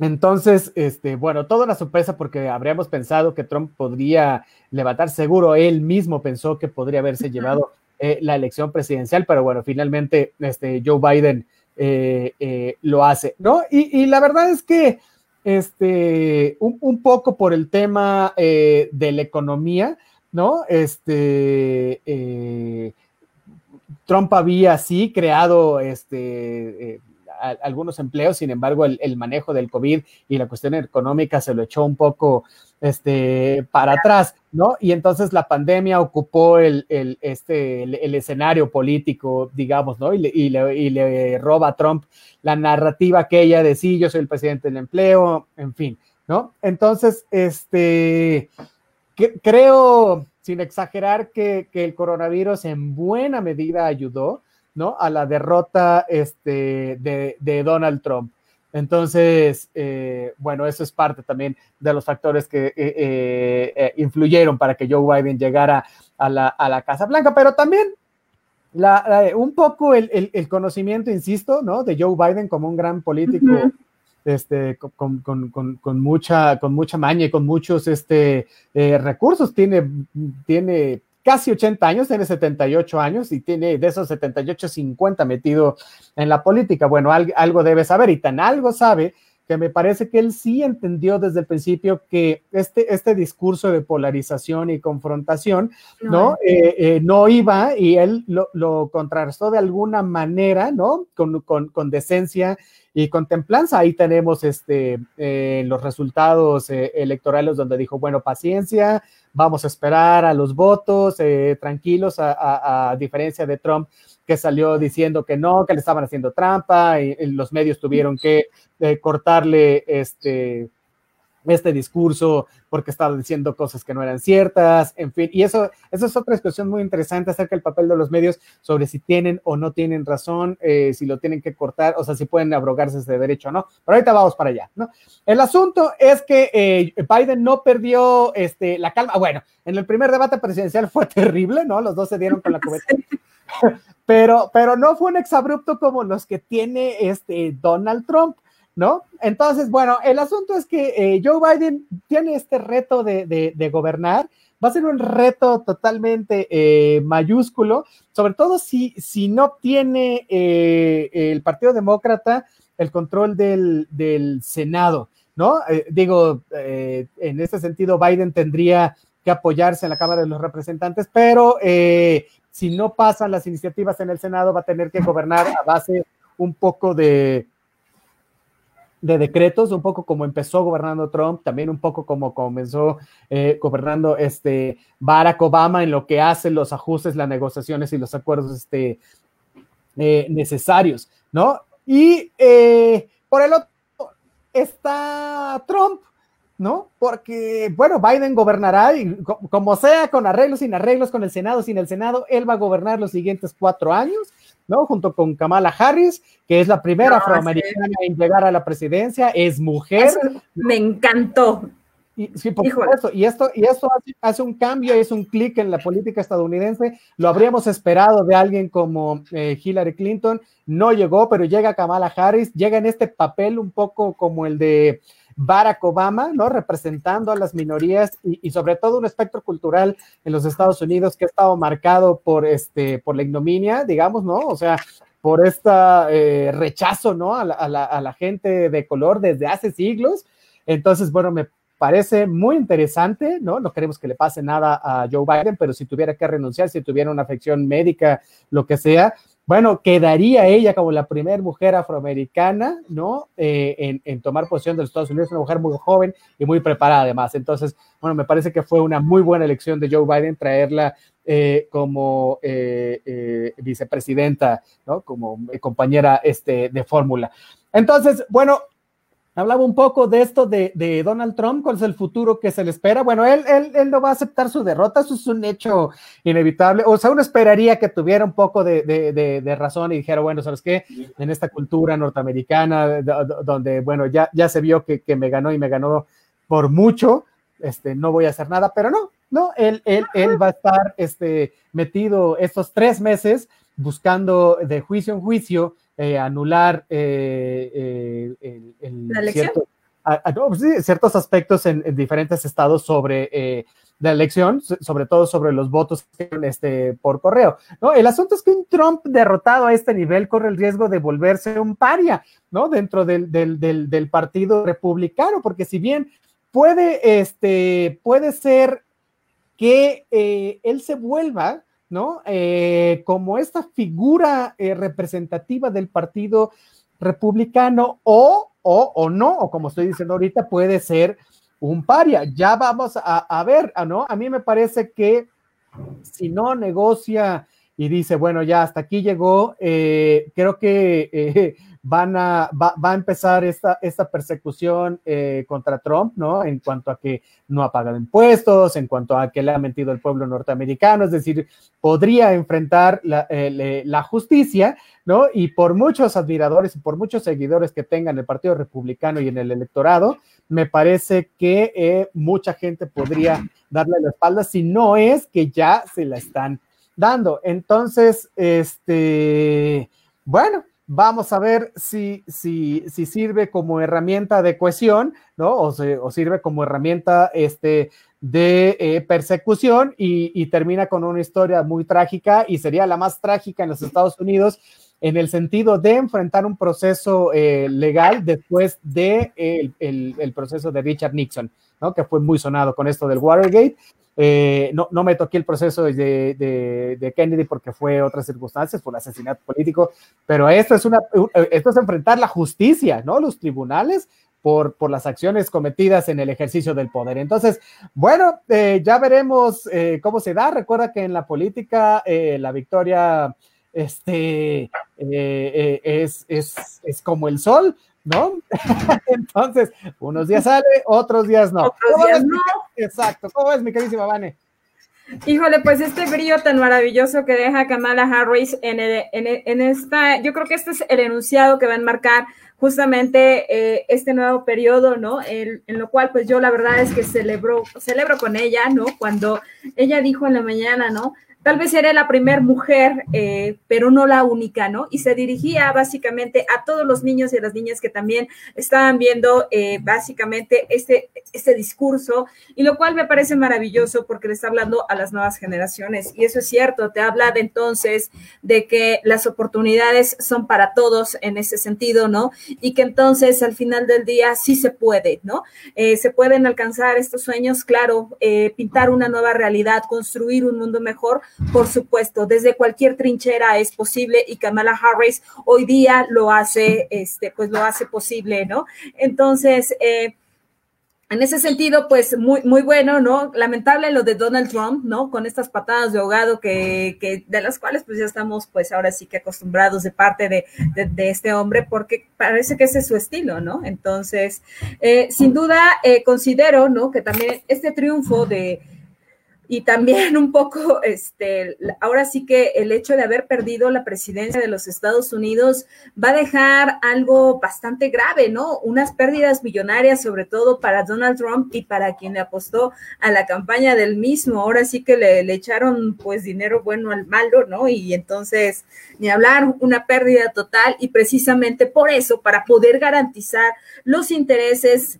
Entonces, este, bueno, toda una sorpresa porque habríamos pensado que Trump podría levantar, seguro él mismo pensó que podría haberse llevado eh, la elección presidencial, pero bueno, finalmente este, Joe Biden lo hace, ¿no? Y, la verdad es que, este, un, un poco por el tema de la economía, ¿no? Este, eh, Trump había sí creado este, eh, algunos empleos, sin embargo, el, manejo del COVID y la cuestión económica se lo echó un poco este, para atrás, ¿no? Y entonces la pandemia ocupó el, este, el, escenario político, digamos, ¿no? Y le, y, le, y le roba a Trump la narrativa aquella de sí, yo soy el presidente del empleo, en fin, ¿no? Entonces, este, creo, sin exagerar, que, el coronavirus en buena medida ayudó, ¿no? A la derrota este, de, Donald Trump. Entonces, eh, bueno, eso es parte también de los factores que eh, eh, influyeron para que Joe Biden llegara a la, a la Casa Blanca, pero también un poco el, conocimiento, insisto, ¿no? De Joe Biden como un gran político este, con, mucha, con mucha maña y con muchos este, eh, recursos. Tiene, tiene casi 80 años, tiene 78 años y tiene de esos 78, 50 metido en la política. Bueno, algo debe saber y tan algo sabe que me parece que él sí entendió desde el principio que este, este discurso de polarización y confrontación, ¿no? Eh, eh, no iba y él lo, lo, contrarrestó de alguna manera, ¿no? Con, con, con decencia y con templanza. Ahí tenemos este, eh, los resultados eh, electorales donde dijo, bueno, paciencia, vamos a esperar a los votos, eh, tranquilos, a, diferencia de Trump que salió diciendo que no, que le estaban haciendo trampa y, y los medios tuvieron que cortarle este este discurso porque estaba diciendo cosas que no eran ciertas, en fin, y eso, eso es otra discusión muy interesante acerca del papel de los medios sobre si tienen o no tienen razón, eh, si lo tienen que cortar, o sea, si pueden abrogarse ese derecho o no, pero ahorita vamos para allá, ¿no? El asunto es que eh, Biden no perdió este, la calma, bueno, en el primer debate presidencial fue terrible, ¿no? Los dos se dieron con la cubeta. pero, pero no fue un exabrupto como los que tiene este Donald Trump. ¿No? Entonces, bueno, el asunto es que eh, Joe Biden tiene este reto de, gobernar, va a ser un reto totalmente eh, mayúsculo, sobre todo si, no tiene eh, el Partido Demócrata el control del, Senado, ¿no? digo, en este sentido, Biden tendría que apoyarse en la Cámara de los Representantes, pero si no pasan las iniciativas en el Senado, va a tener que gobernar a base un poco de, de decretos, un poco como empezó gobernando Trump, también un poco como comenzó eh, gobernando este Barack Obama en lo que hace los ajustes, las negociaciones y los acuerdos este, eh, necesarios, ¿no? Y eh, por el otro está Trump, ¿no? Porque, bueno, Biden gobernará y como sea, con arreglos, sin arreglos, con el Senado, sin el Senado, él va a gobernar los siguientes cuatro años ¿no? Junto con Kamala Harris, que es la primera afroamericana en llegar a la presidencia, es mujer. me encantó. Y, sí, por supuesto. Y esto, y esto hace, un cambio, es un clic en la política estadounidense. Lo habríamos esperado de alguien como eh, Hillary Clinton. No llegó, pero llega Kamala Harris, llega en este papel un poco como el de Barack Obama, ¿no? Representando a las minorías y, sobre todo un espectro cultural en los Estados Unidos que ha estado marcado por, este, por la ignominia, digamos, ¿no? O sea, por este rechazo, ¿no? A la, gente de color desde hace siglos. Entonces, bueno, me parece muy interesante, ¿no? No queremos que le pase nada a Joe Biden, pero si tuviera que renunciar, si tuviera una afección médica, lo que sea, bueno, quedaría ella como la primera mujer afroamericana, ¿no? Eh, en, tomar posición de los Estados Unidos, una mujer muy joven y muy preparada además. Entonces, bueno, me parece que fue una muy buena elección de Joe Biden traerla eh, como eh, vicepresidenta, ¿no? Como compañera este, de fórmula. Entonces, bueno, Hablaba un poco de esto de, Donald Trump, cuál es el futuro que se le espera. Bueno, él, él, él, no va a aceptar su derrota, eso es un hecho inevitable. O sea, uno esperaría que tuviera un poco de, razón y dijera, bueno, ¿sabes qué? En esta cultura norteamericana, donde, bueno, ya, ya se vio que, me ganó y me ganó por mucho, este, no voy a hacer nada, pero no, no, él, él, él va a estar este, metido estos tres meses buscando de juicio en juicio eh, anular eh, eh, pues ciertos aspectos en, diferentes estados sobre la elección, sobre todo sobre los votos este, por correo. ¿no? El asunto es que un Trump derrotado a este nivel corre el riesgo de volverse un paria ¿no? dentro del, del, partido republicano, porque si bien puede, este, puede ser que él se vuelva ¿no? Eh, como esta figura eh, representativa del partido republicano o, o, o no, o como estoy diciendo ahorita, puede ser un paria. Ya vamos a, a ver, ¿no? A mí me parece que si no negocia y dice, bueno, ya hasta aquí llegó, eh, creo que van a, va, va, a empezar esta, esta persecución eh, contra Trump, ¿no? En cuanto a que no ha pagado impuestos, en cuanto a que le ha mentido el pueblo norteamericano, es decir, podría enfrentar la, eh, la justicia, ¿no? Y por muchos admiradores y por muchos seguidores que tengan el Partido Republicano y en el electorado, me parece que eh, mucha gente podría darle la espalda si no es que ya se la están dando. Entonces, este, bueno, vamos a ver si, si, si sirve como herramienta de cohesión, ¿no? O, sirve como herramienta este, de eh, persecución y, termina con una historia muy trágica y sería la más trágica en los Estados Unidos en el sentido de enfrentar un proceso eh, legal después de el, el, proceso de Richard Nixon, ¿no? Que fue muy sonado con esto del Watergate. Eh, no, no, me toqué el proceso de, de, Kennedy porque fue otras circunstancias, un asesinato político, pero esto es, una, esto es enfrentar la justicia, ¿no? Los tribunales por, por las acciones cometidas en el ejercicio del poder. Entonces, bueno, eh, ya veremos eh, cómo se da. Recuerda que en la política eh, la victoria este, es, es, es como el sol, ¿no? Entonces, unos días sale, otros días no. Otros días no. Exacto. ¿Cómo es, mi queridísima Vane? Híjole, pues este brillo tan maravilloso que deja Kamala Harris en, el, en, en, esta, yo creo que este es el enunciado que va a enmarcar justamente eh, este nuevo periodo, ¿no? El, en lo cual, pues yo la verdad es que celebro, celebro con ella, ¿no? Cuando ella dijo en la mañana, ¿no? Tal vez era la primera mujer, eh, pero no la única, ¿no? Y se dirigía básicamente a todos los niños y a las niñas que también estaban viendo eh, básicamente este, este discurso, y lo cual me parece maravilloso porque le está hablando a las nuevas generaciones. Y eso es cierto, te habla de entonces de que las oportunidades son para todos en ese sentido, ¿no? Y que entonces al final del día sí se puede, ¿no? Eh, se pueden alcanzar estos sueños, claro, pintar una nueva realidad, construir un mundo mejor por supuesto, desde cualquier trinchera es posible y Kamala Harris hoy día lo hace, este, pues lo hace posible, ¿no? Entonces, eh, en ese sentido, pues muy, muy bueno, ¿no? Lamentable lo de Donald Trump, ¿no? Con estas patadas de ahogado que, que de las cuales pues ya estamos pues ahora sí que acostumbrados de parte de, de, este hombre, porque parece que ese es su estilo, ¿no? Entonces, eh, sin duda, eh, considero, ¿no? Que también este triunfo de, y también un poco, este, ahora sí que el hecho de haber perdido la presidencia de los Estados Unidos va a dejar algo bastante grave, ¿no? Unas pérdidas millonarias, sobre todo para Donald Trump y para quien le apostó a la campaña del mismo. Ahora sí que le, echaron pues dinero bueno al malo, ¿no? Y entonces, ni hablar, una pérdida total y precisamente por eso, para poder garantizar los intereses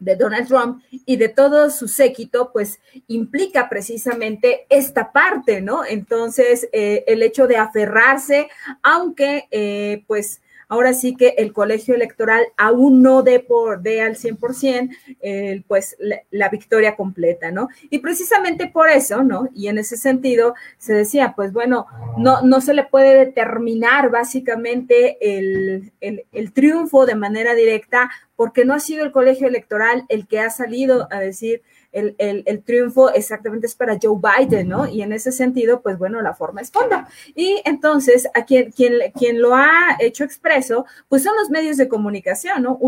de Donald Trump y de todo su séquito, pues implica precisamente esta parte, ¿no? Entonces, eh, el hecho de aferrarse, aunque eh, pues ahora sí que el colegio electoral aún no dé por dé al 100% eh, pues la, victoria completa, ¿no? Y precisamente por eso, ¿no? Y en ese sentido se decía, pues bueno, no, no se le puede determinar básicamente el, el triunfo de manera directa porque no ha sido el colegio electoral el que ha salido a decir el, el, el, triunfo exactamente es para Joe Biden, ¿no? Y en ese sentido, pues bueno, la forma es fonda. Y entonces, a quien, quien, quien lo ha hecho expreso, pues son los medios de comunicación, ¿no?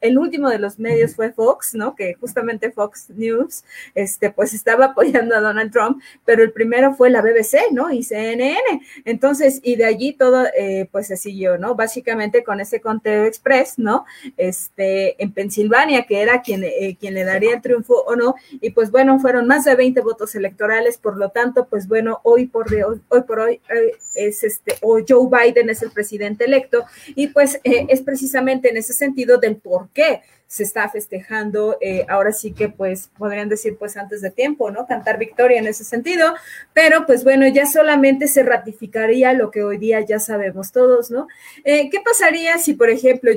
El último de los medios fue Fox, ¿no? Que justamente Fox News, este, pues estaba apoyando a Donald Trump, pero el primero fue la BBC, ¿no? Y CNN. Entonces, y de allí todo, eh, pues se siguió, ¿no? Básicamente con ese conteo express, ¿no? Este, en Pensilvania, que era quien, eh, quien le daría el triunfo o no, y pues bueno, fueron más de 20 votos electorales, por lo tanto, pues bueno, hoy por, hoy, hoy, por hoy eh, es este, o Joe Biden es el presidente electo, y pues eh, es precisamente en ese sentido del por qué se está festejando, eh, ahora sí que pues podrían decir pues antes de tiempo, ¿no? Cantar victoria en ese sentido, pero pues bueno, ya solamente se ratificaría lo que hoy día ya sabemos todos, ¿no? ¿Qué pasaría si, por ejemplo,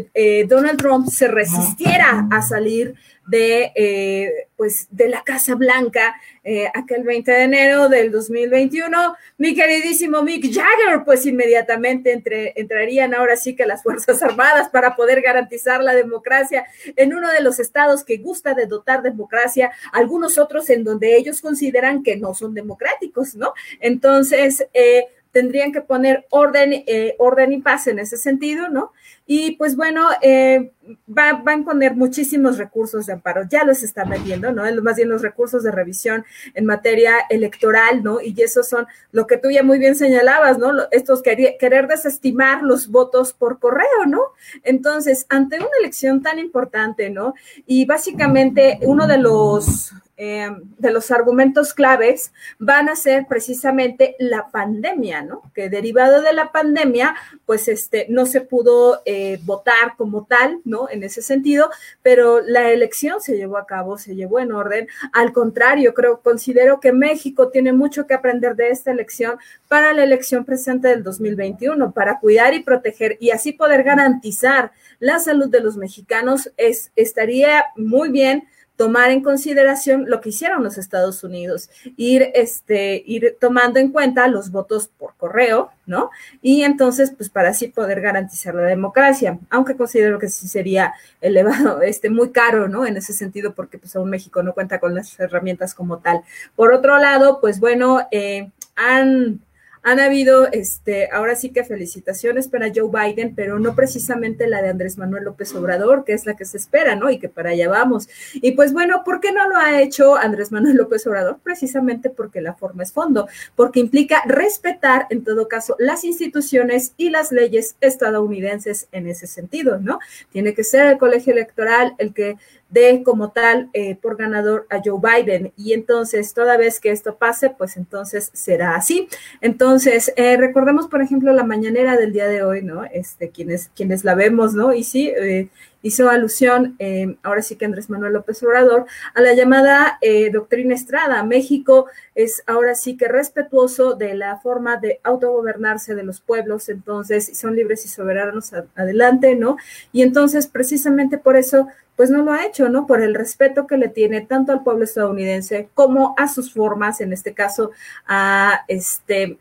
Donald Trump se resistiera a salir de, eh, pues, de la Casa Blanca eh, aquel 20 de enero del 2021. Mi queridísimo Mick Jagger, pues inmediatamente entre, entrarían ahora sí que las Fuerzas Armadas para poder garantizar la democracia en uno de los estados que gusta de dotar democracia, algunos otros en donde ellos consideran que no son democráticos, ¿no? Entonces, eh, tendrían que poner orden, eh, orden y paz en ese sentido, ¿no? Y pues bueno, eh, va, van a poner muchísimos recursos de amparo, ya los están metiendo, ¿no? Más bien los recursos de revisión en materia electoral, ¿no? Y esos son lo que tú ya muy bien señalabas, ¿no? Estos querer, querer desestimar los votos por correo, ¿no? Entonces, ante una elección tan importante, ¿no? Y básicamente uno de los eh, de los argumentos claves van a ser precisamente la pandemia, ¿no? Que derivado de la pandemia, pues este, no se pudo eh, votar como tal, ¿no? En ese sentido, pero la elección se llevó a cabo, se llevó en orden. Al contrario, creo, considero que México tiene mucho que aprender de esta elección para la elección presente del 2021, para cuidar y proteger y así poder garantizar la salud de los mexicanos. Es, estaría muy bien tomar en consideración lo que hicieron los Estados Unidos, ir, este, ir tomando en cuenta los votos por correo, ¿no? Y entonces, pues para así poder garantizar la democracia, aunque considero que sí sería elevado, este, muy caro, ¿no? En ese sentido, porque pues aún México no cuenta con las herramientas como tal. Por otro lado, pues bueno, eh, han han habido, este, ahora sí que felicitaciones para Joe Biden, pero no precisamente la de Andrés Manuel López Obrador, que es la que se espera, ¿no? Y que para allá vamos. Y pues bueno, ¿por qué no lo ha hecho Andrés Manuel López Obrador? Precisamente porque la forma es fondo, porque implica respetar, en todo caso, las instituciones y las leyes estadounidenses en ese sentido, ¿no? Tiene que ser el colegio electoral el que de como tal eh, por ganador a Joe Biden. Y entonces, toda vez que esto pase, pues entonces será así. Entonces, eh, recordemos, por ejemplo, la mañanera del día de hoy, ¿no? Este, quienes, quienes la vemos, ¿no? Y sí, eh, hizo alusión, ahora sí que Andrés Manuel López Obrador, a la llamada doctrina Estrada. México es ahora sí que respetuoso de la forma de autogobernarse de los pueblos, entonces son libres y soberanos adelante, ¿no? Y entonces, precisamente por eso pues no lo ha hecho, ¿no? Por el respeto que le tiene tanto al pueblo estadounidense como a sus formas, en este caso a este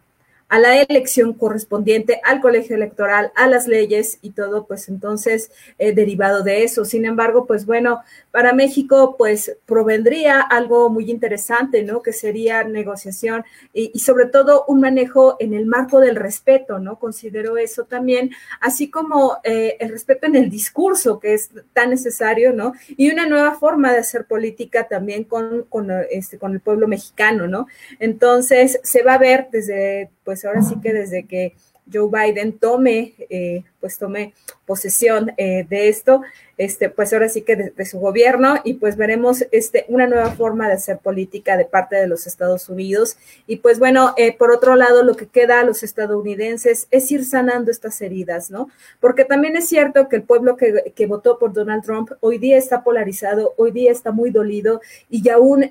a la elección correspondiente, al colegio electoral, a las leyes y todo, pues entonces eh, derivado de eso. Sin embargo, pues bueno, para México, pues provendría algo muy interesante, ¿no? Que sería negociación y, sobre todo un manejo en el marco del respeto, ¿no? Considero eso también, así como eh, el respeto en el discurso, que es tan necesario, ¿no? Y una nueva forma de hacer política también con, con, este, con el pueblo mexicano, ¿no? Entonces, se va a ver desde, pues, ahora sí que desde que Joe Biden tome, eh, pues tome posesión eh, de esto, este, pues ahora sí que de, su gobierno y pues veremos este, una nueva forma de hacer política de parte de los Estados Unidos. Y pues bueno, eh, por otro lado, lo que queda a los estadounidenses es ir sanando estas heridas, ¿no? Porque también es cierto que el pueblo que, que votó por Donald Trump hoy día está polarizado, hoy día está muy dolido y aún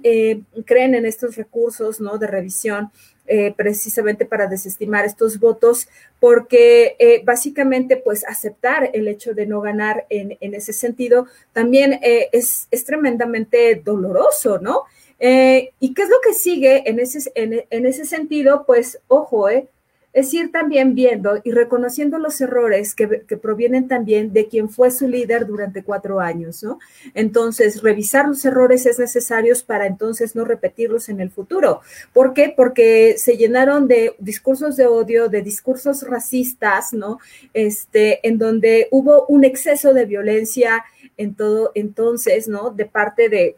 creen en estos recursos, ¿no? De revisión eh, precisamente para desestimar estos votos, porque eh, básicamente pues aceptar el hecho de no ganar en, ese sentido también eh, es, es, tremendamente doloroso, ¿no? ¿Y qué es lo que sigue en ese, en, en ese sentido? Pues ojo, eh, es ir también viendo y reconociendo los errores que, provienen también de quien fue su líder durante cuatro años, ¿no? Entonces, revisar los errores es necesario para entonces no repetirlos en el futuro. ¿Por qué? Porque se llenaron de discursos de odio, de discursos racistas, ¿no? Este, en donde hubo un exceso de violencia en todo entonces, ¿no? De parte de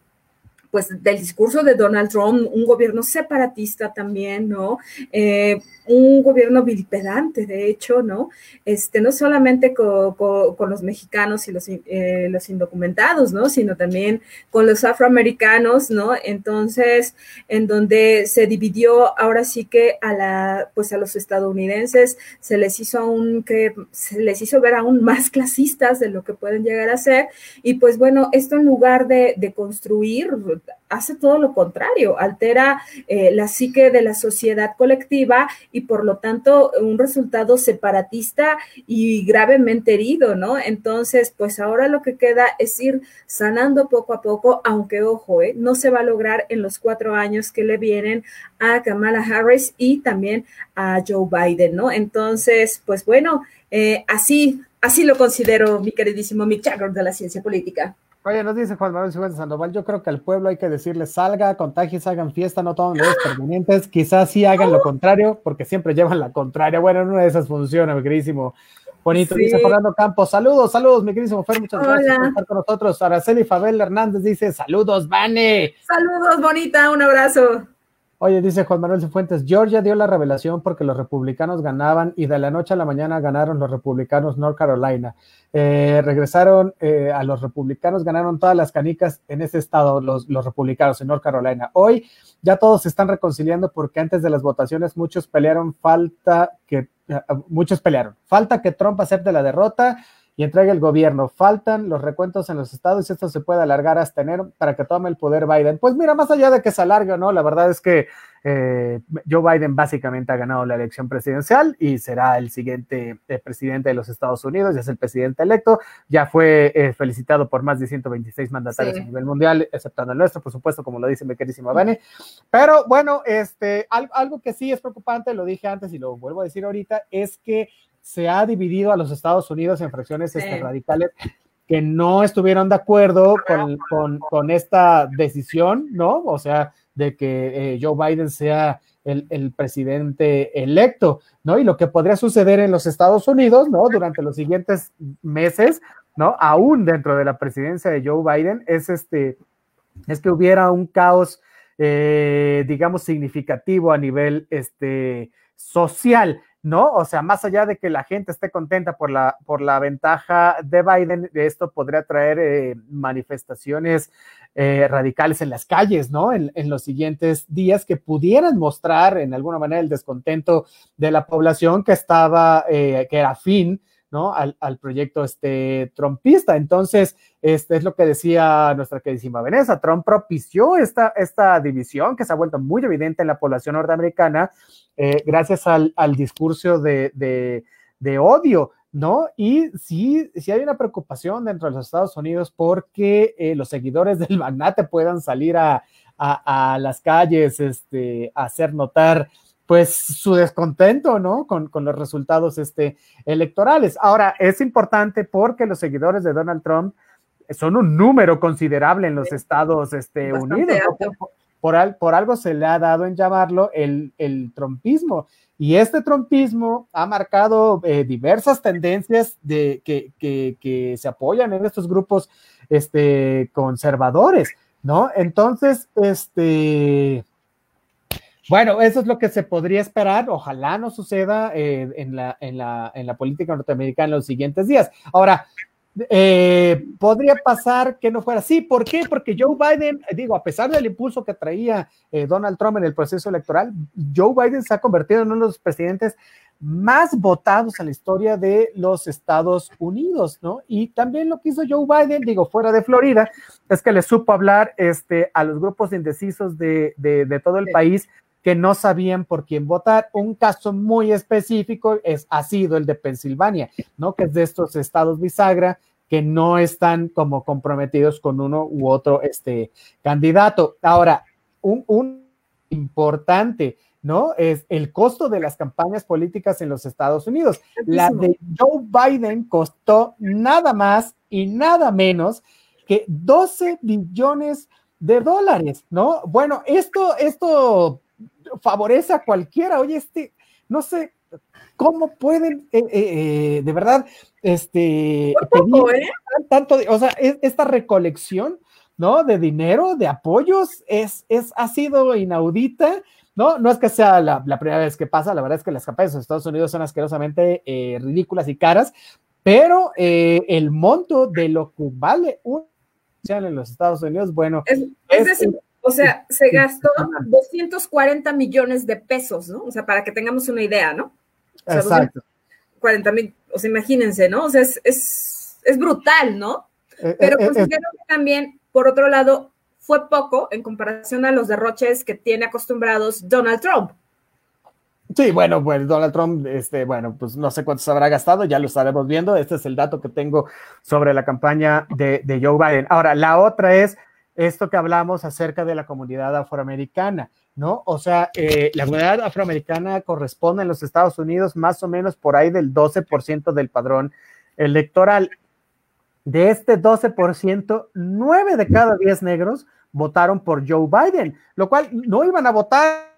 pues del discurso de Donald Trump, un gobierno separatista también, ¿no? Eh, un gobierno vilipedante, de hecho, ¿no? Este, no solamente con, los mexicanos y los, eh, los, indocumentados, ¿no? Sino también con los afroamericanos, ¿no? Entonces, en donde se dividió, ahora sí que a la, pues a los estadounidenses se les hizo aún que, se les hizo ver aún más clasistas de lo que pueden llegar a ser. Y pues bueno, esto en lugar de, de construir hace todo lo contrario, altera eh, la psique de la sociedad colectiva y por lo tanto un resultado separatista y gravemente herido, ¿no? Entonces, pues ahora lo que queda es ir sanando poco a poco, aunque ojo, ¿eh? no se va a lograr en los cuatro años que le vienen a Kamala Harris y también a Joe Biden, ¿no? Entonces, pues bueno, eh, así, así lo considero mi queridísimo Mick Jagger de la ciencia política. Oye, nos dice Juan Manuel Cifuentes Sandoval, yo creo que al pueblo hay que decirle salga, contagies, hagan fiesta, no tomen medidas permanentes, quizás sí hagan lo contrario, porque siempre llevan la contraria. Bueno, en una de esas funciona, mi queridísimo. Bonito, dice Fernando Campos, saludos, saludos, mi queridísimo Fer, muchas gracias por estar con nosotros. Araceli Fabel Hernández dice, saludos, Vane. Saludos, bonita, un abrazo. Oye, dice Juan Manuel Cifuentes, Georgia dio la revelación porque los republicanos ganaban y de la noche a la mañana ganaron los republicanos North Carolina. Eh, regresaron eh, a los republicanos, ganaron todas las canicas en ese estado, los, republicanos en North Carolina. Hoy ya todos se están reconciliando porque antes de las votaciones muchos pelearon falta que, eh, muchos pelearon, falta que Trump acepte la derrota y entregue el gobierno. Faltan los recuentos en los estados y esto se puede alargar hasta enero para que tome el poder Biden. Pues mira, más allá de que se alargue o no, la verdad es que eh, Joe Biden básicamente ha ganado la elección presidencial y será el siguiente eh, presidente de los Estados Unidos, ya es el presidente electo, ya fue eh, felicitado por más de 126 mandatarios sí. a nivel mundial, exceptando el nuestro, por supuesto, como lo dice mi queridísima Bane. Pero bueno, este, algo que sí es preocupante, lo dije antes y lo vuelvo a decir ahorita, es que se ha dividido a los Estados Unidos en fracciones sí. este, radicales que no estuvieron de acuerdo con, con, con, esta decisión, ¿no? O sea, de que eh, Joe Biden sea el, el, presidente electo, ¿no? Y lo que podría suceder en los Estados Unidos, ¿no? Durante los siguientes meses, ¿no? Aún dentro de la presidencia de Joe Biden, es este, es que hubiera un caos, eh, digamos, significativo a nivel este, social. ¿No? O sea, más allá de que la gente esté contenta por la, por la ventaja de Biden, esto podría traer eh, manifestaciones eh, radicales en las calles, ¿no? En, en, los siguientes días que pudieran mostrar en alguna manera el descontento de la población que estaba, eh, que era afín, ¿no? Al, al, proyecto este trumpista. Entonces, este es lo que decía nuestra queridísima Vanessa. Trump propició esta, esta división que se ha vuelto muy evidente en la población norteamericana eh, gracias al, al discurso de, de, odio, ¿no? Y sí, sí hay una preocupación dentro de los Estados Unidos porque eh, los seguidores del magnate puedan salir a, a, a las calles, este, a hacer notar pues su descontento, ¿no? Con, con, los resultados este, electorales. Ahora, es importante porque los seguidores de Donald Trump son un número considerable en los Estados este, Unidos. ¿no? Por, por, al, por, algo se le ha dado en llamarlo el, el trumpismo. Y este trumpismo ha marcado eh, diversas tendencias de, que, que, que, se apoyan en estos grupos este, conservadores, ¿no? Entonces, este bueno, eso es lo que se podría esperar. Ojalá no suceda eh, en, la, en, la, en, la, política norteamericana en los siguientes días. Ahora, eh, podría pasar que no fuera así. ¿Por qué? Porque Joe Biden, digo, a pesar del impulso que traía eh, Donald Trump en el proceso electoral, Joe Biden se ha convertido en uno de los presidentes más votados en la historia de los Estados Unidos, ¿no? Y también lo que hizo Joe Biden, digo, fuera de Florida, es que le supo hablar este, a los grupos indecisos de, de, de todo el país que no sabían por quién votar. Un caso muy específico es, ha sido el de Pensilvania, ¿no? Que es de estos estados bisagra que no están como comprometidos con uno u otro este, candidato. Ahora, un, un importante, ¿no? Es el costo de las campañas políticas en los Estados Unidos. La de Joe Biden costó nada más y nada menos que 12 billones de dólares, ¿no? Bueno, esto, esto favorece a cualquiera. Oye, este, no sé cómo pueden, eh, eh, de verdad, este, poco, ¿eh? tanto, o sea, es, esta recolección, ¿no? De dinero, de apoyos, es, es, ha sido inaudita. No, no es que sea la, la, primera vez que pasa, la verdad es que las campañas de Estados Unidos son asquerosamente eh, ridículas y caras, pero eh, el monto de lo que vale un en los Estados Unidos, bueno, es, es, es decir, o sea, se gastó 240 millones de pesos, ¿no? O sea, para que tengamos una idea, ¿no? O sea, Exacto. 40 mil, o sea, imagínense, ¿no? O sea, es, es, es brutal, ¿no? Eh, Pero considero que también, por otro lado, fue poco en comparación a los derroches que tiene acostumbrados Donald Trump. Sí, bueno, pues Donald Trump, este, bueno, pues no sé cuántos habrá gastado, ya lo estaremos viendo. Este es el dato que tengo sobre la campaña de, de Joe Biden. Ahora, la otra es esto que hablamos acerca de la comunidad afroamericana, ¿no? O sea, eh, la comunidad afroamericana corresponde en los Estados Unidos más o menos por ahí del 12% del padrón electoral. De este 12%, 9 de cada 10 negros votaron por Joe Biden, lo cual no iban a votar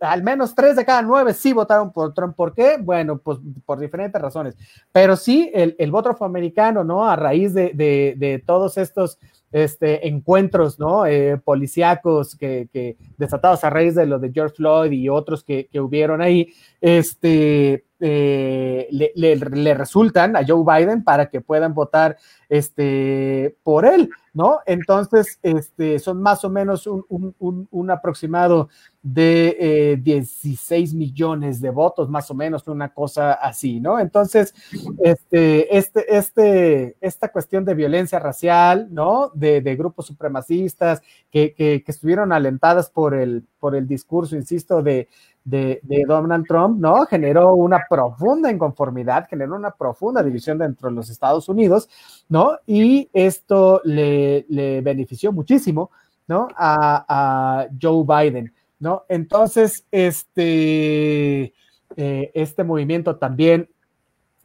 al menos tres de cada nueve sí votaron por Trump. ¿Por qué? Bueno, pues por diferentes razones. Pero sí, el, el voto afroamericano, ¿no? A raíz de, de, de todos estos este, encuentros, ¿no? Eh, policíacos que, desatados a raíz de lo de George Floyd y otros que hubieron ahí, este, eh, le, resultan a Joe Biden para que puedan votar este, por él, ¿no? Entonces, este, son más o menos un, un, un, un aproximado de eh, 16 millones de votos, más o menos, una cosa así, ¿no? Entonces, este, este, este, esta cuestión de violencia racial, ¿no? De, de grupos supremacistas que, que, que, estuvieron alentadas por el, por el discurso, insisto, de, de, Donald Trump, ¿no? Generó una profunda inconformidad, generó una profunda división dentro de los Estados Unidos, ¿no? Y esto le, le benefició muchísimo, ¿no? A, a Joe Biden. ¿no? Entonces, este, eh, este movimiento también,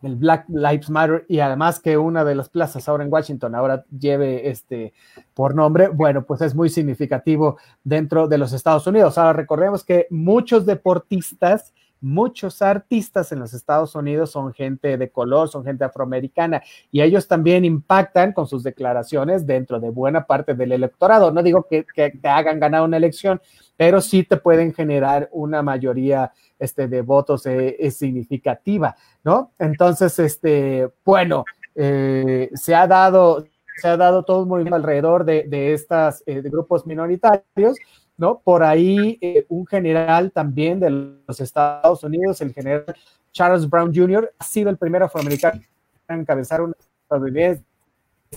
el Black Lives Matter, y además que una de las plazas ahora en Washington ahora lleve este por nombre, bueno, pues es muy significativo dentro de los Estados Unidos. Ahora recordemos que muchos deportistas muchos artistas en los Estados Unidos son gente de color, son gente afroamericana y ellos también impactan con sus declaraciones dentro de buena parte del electorado. No digo que, que te hagan ganar una elección, pero sí te pueden generar una mayoría este, de votos eh, es significativa, ¿no? Entonces, este, bueno, eh, se ha dado se ha dado todo un movimiento alrededor de, de estas eh, grupos minoritarios ¿no? Por ahí eh, un general también de los Estados Unidos, el general Charles Brown Jr., ha sido el primer afroamericano en encabezar una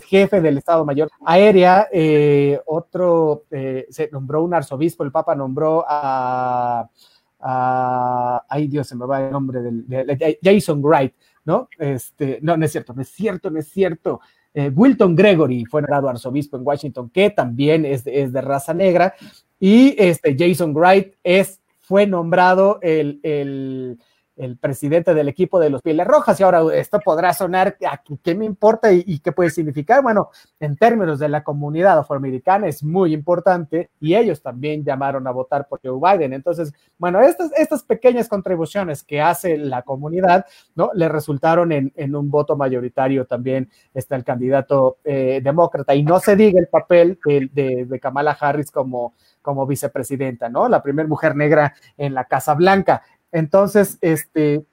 jefe del Estado Mayor Aérea, otro, se nombró un arzobispo, el Papa nombró a, a, ay Dios, se me va el nombre del, de, Jason Wright, ¿no? Este, no, no es cierto, no es cierto, no es cierto. Eh, Wilton Gregory fue nombrado arzobispo en Washington, que también es es de raza negra, y este Jason Wright es, fue nombrado el, el, el, presidente del equipo de los Pieles Rojas. Y ahora esto podrá sonar, ¿qué me importa y, qué puede significar? Bueno, en términos de la comunidad afroamericana es muy importante y ellos también llamaron a votar por Joe Biden. Entonces, bueno, estas, estas pequeñas contribuciones que hace la comunidad, ¿no? Le resultaron en, en un voto mayoritario también está el candidato eh, demócrata. Y no se diga el papel de, de, de Kamala Harris como como vicepresidenta, ¿no? La primera mujer negra en la Casa Blanca. Entonces, este,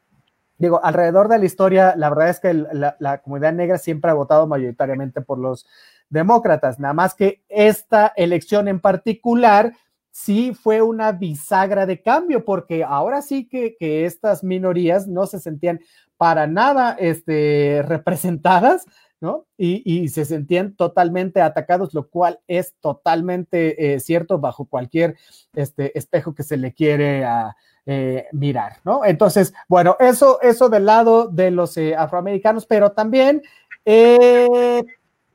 digo, alrededor de la historia, la verdad es que la, comunidad negra siempre ha votado mayoritariamente por los demócratas, nada más que esta elección en particular sí fue una bisagra de cambio, porque ahora sí que, que estas minorías no se sentían para nada este, representadas, ¿no? Y, y, se sentían totalmente atacados, lo cual es totalmente eh, cierto bajo cualquier este, espejo que se le quiere a, eh, mirar, ¿no? Entonces, bueno, eso, eso del lado de los eh, afroamericanos, pero también eh,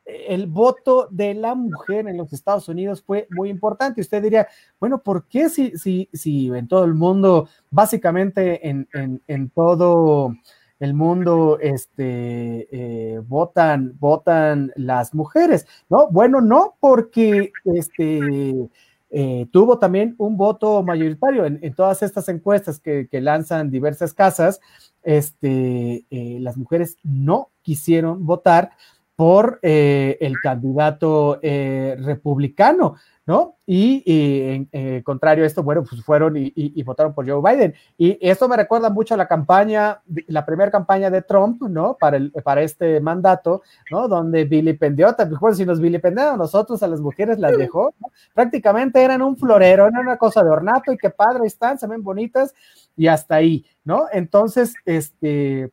el voto de la mujer en los Estados Unidos fue muy importante. Usted diría, bueno, ¿por qué si, si, si en todo el mundo, básicamente en, en, todo el mundo este, votan, votan las mujeres, ¿no? Bueno, no, porque este, eh, tuvo también un voto mayoritario en, todas estas encuestas que, lanzan diversas casas, este, eh, las mujeres no quisieron votar por eh, el candidato republicano, ¿no? Y, y eh, contrario a esto, bueno, pues fueron y, y, votaron por Joe Biden. Y esto me recuerda mucho a la campaña, la primera campaña de Trump, ¿no? Para, el, para este mandato, ¿no? Donde vilipendió, bueno, si nos vilipendiaron nosotros a las mujeres las dejó, ¿no? Prácticamente eran un florero, era una cosa de ornato y qué padre están, se ven bonitas y hasta ahí, ¿no? Entonces, este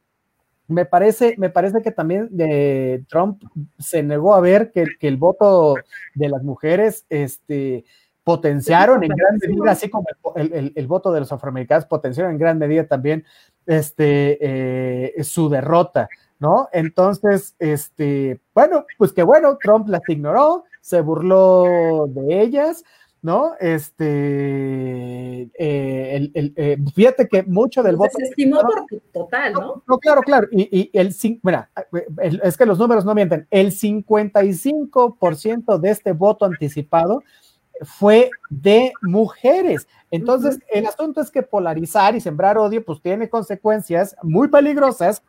me parece, me parece que también Trump se negó a ver que, el voto de las mujeres este, potenciaron en gran medida, así como el, voto de los afroamericanos potenciaron en gran medida también este, eh, su derrota, ¿no? Entonces, este, bueno, pues que bueno, Trump las ignoró, se burló de ellas, ¿no? Este, eh, el, eh, fíjate que mucho del voto. Se estimó por total, ¿no? No, claro, claro. Y, y el, mira, es que los números no mienten. El 55% de este voto anticipado fue de mujeres. Entonces, el asunto es que polarizar y sembrar odio, pues tiene consecuencias muy peligrosas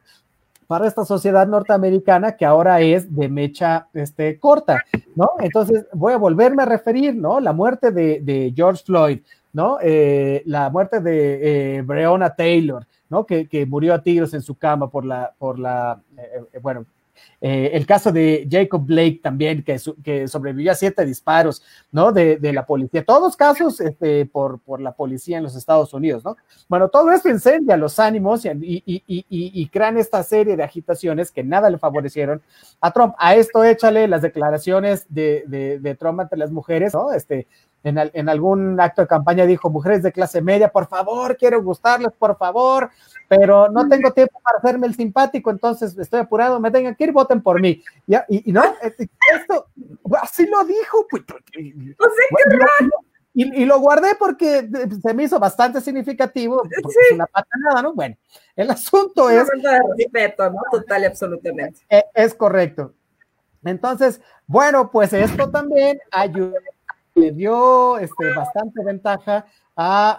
para esta sociedad norteamericana que ahora es de mecha este, corta, ¿no? Entonces voy a volverme a referir, ¿no? La muerte de, George Floyd, ¿no? Eh, la muerte de eh, Breonna Taylor, ¿no? Que, que, murió a tiros en su cama por la, por la, eh, bueno, eh, el caso de Jacob Blake también, que, sobrevivió a siete disparos, ¿no? De, la policía. Todos casos este, por, por la policía en los Estados Unidos, ¿no? Bueno, todo esto incendia los ánimos y, y, y, y, crean esta serie de agitaciones que nada le favorecieron a Trump. A esto échale las declaraciones de, de, de Trump ante las mujeres, ¿no? Este, en, en, algún acto de campaña dijo, mujeres de clase media, por favor, quiero gustarles, por favor, pero no tengo tiempo para hacerme el simpático, entonces estoy apurado, me tengan que ir, voten por mí. ¿Ya? Y, no, este, esto, así lo dijo. Pues, y, lo guardé porque se me hizo bastante significativo, porque es una patanada, ¿no? Bueno, el asunto es... respeto, ¿no? Total y absolutamente. Es, es correcto. Entonces, bueno, pues esto también ayuda, le dio este, bastante ventaja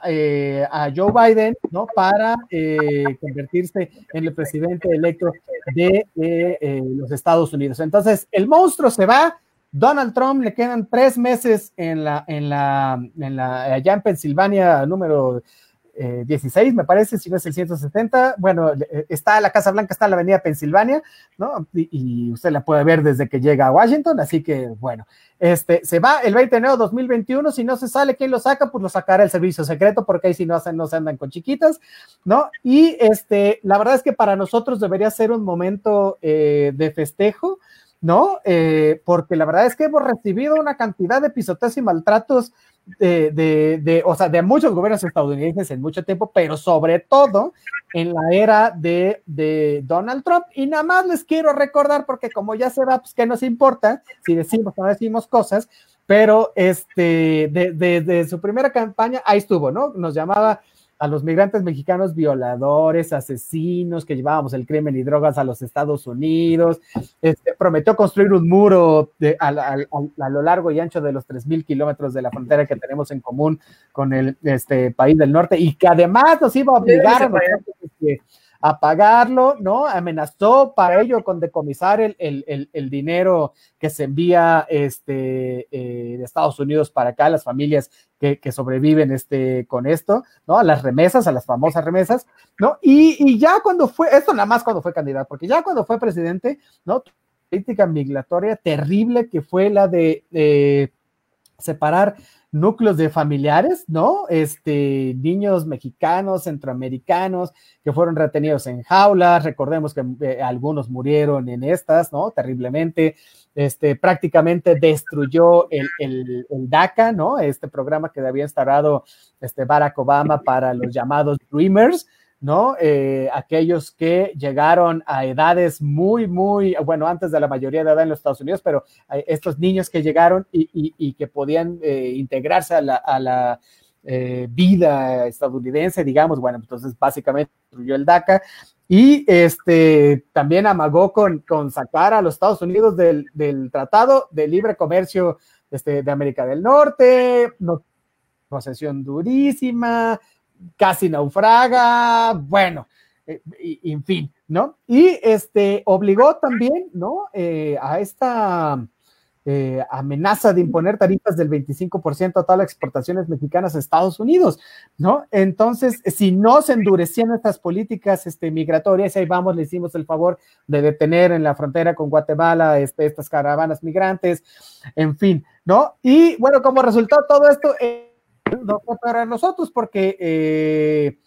eh, a, Joe Biden, ¿no? Para eh, convertirse en el presidente electo de eh, los Estados Unidos. Entonces, el monstruo se va. Donald Trump le quedan tres meses en la, en la, en la, allá en Pensilvania, número 16, eh, me parece, si no es el 170. Bueno, eh, está la Casa Blanca, está en la avenida Pensilvania, ¿no? Y, usted la puede ver desde que llega a Washington, así que, bueno, este, se va el 20 de enero de 2021, si no se sale, ¿quién lo saca? Pues lo sacará el servicio secreto, porque ahí si no, no se andan con chiquitas, ¿no? Y este, la verdad es que para nosotros debería ser un momento eh, de festejo, ¿no? porque la verdad es que hemos recibido una cantidad de pisoteos y maltratos de, de, de, o sea, de muchos gobiernos estadounidenses en mucho tiempo, pero sobre todo en la era de, de Donald Trump. Y nada más les quiero recordar, porque como ya se va, pues que nos importa si decimos o no decimos cosas, pero este, de, de, su primera campaña, ahí estuvo, ¿no? Nos llamaba a los migrantes mexicanos violadores, asesinos, que llevábamos el crimen y drogas a los Estados Unidos. Este, prometió construir un muro a, lo largo y ancho de los 3.000 kilómetros de la frontera que tenemos en común con el este, país del norte y que además nos iba a obligar a a pagarlo, ¿no? Amenazó para ello con decomisar el, el, el, dinero que se envía este, eh, de Estados Unidos para acá, las familias que, que, sobreviven este, con esto, ¿no? A las remesas, a las famosas remesas, ¿no? Y, y, ya cuando fue, esto nada más cuando fue candidato, porque ya cuando fue presidente, ¿no? Política migratoria terrible que fue la de... de separar núcleos de familiares, ¿no? Este, niños mexicanos, centroamericanos que fueron retenidos en jaulas, recordemos que eh, algunos murieron en estas, ¿no? Terriblemente, este, prácticamente destruyó el, el, el, DACA, ¿no? Este programa que había instalado este Barack Obama para los llamados Dreamers, ¿no? Eh, aquellos que llegaron a edades muy, muy, bueno, antes de la mayoría de edad en los Estados Unidos, pero eh, estos niños que llegaron y, que podían eh, integrarse a la, vida estadounidense, digamos, bueno, entonces básicamente destruyó el DACA y este, también amagó con, con sacar a los Estados Unidos del, del Tratado de Libre Comercio este, de América del Norte, no, durísima, casi naufraga, bueno, eh, en fin, ¿no? Y este obligó también, ¿no? Eh, a esta eh, amenaza de imponer tarifas del 25% a todas las exportaciones mexicanas a Estados Unidos, ¿no? Entonces, si no se endurecían estas políticas este, migratorias, ahí vamos, le hicimos el favor de detener en la frontera con Guatemala este, estas caravanas migrantes, en fin, ¿no? Y bueno, como resultado todo esto no fue para nosotros porque eh,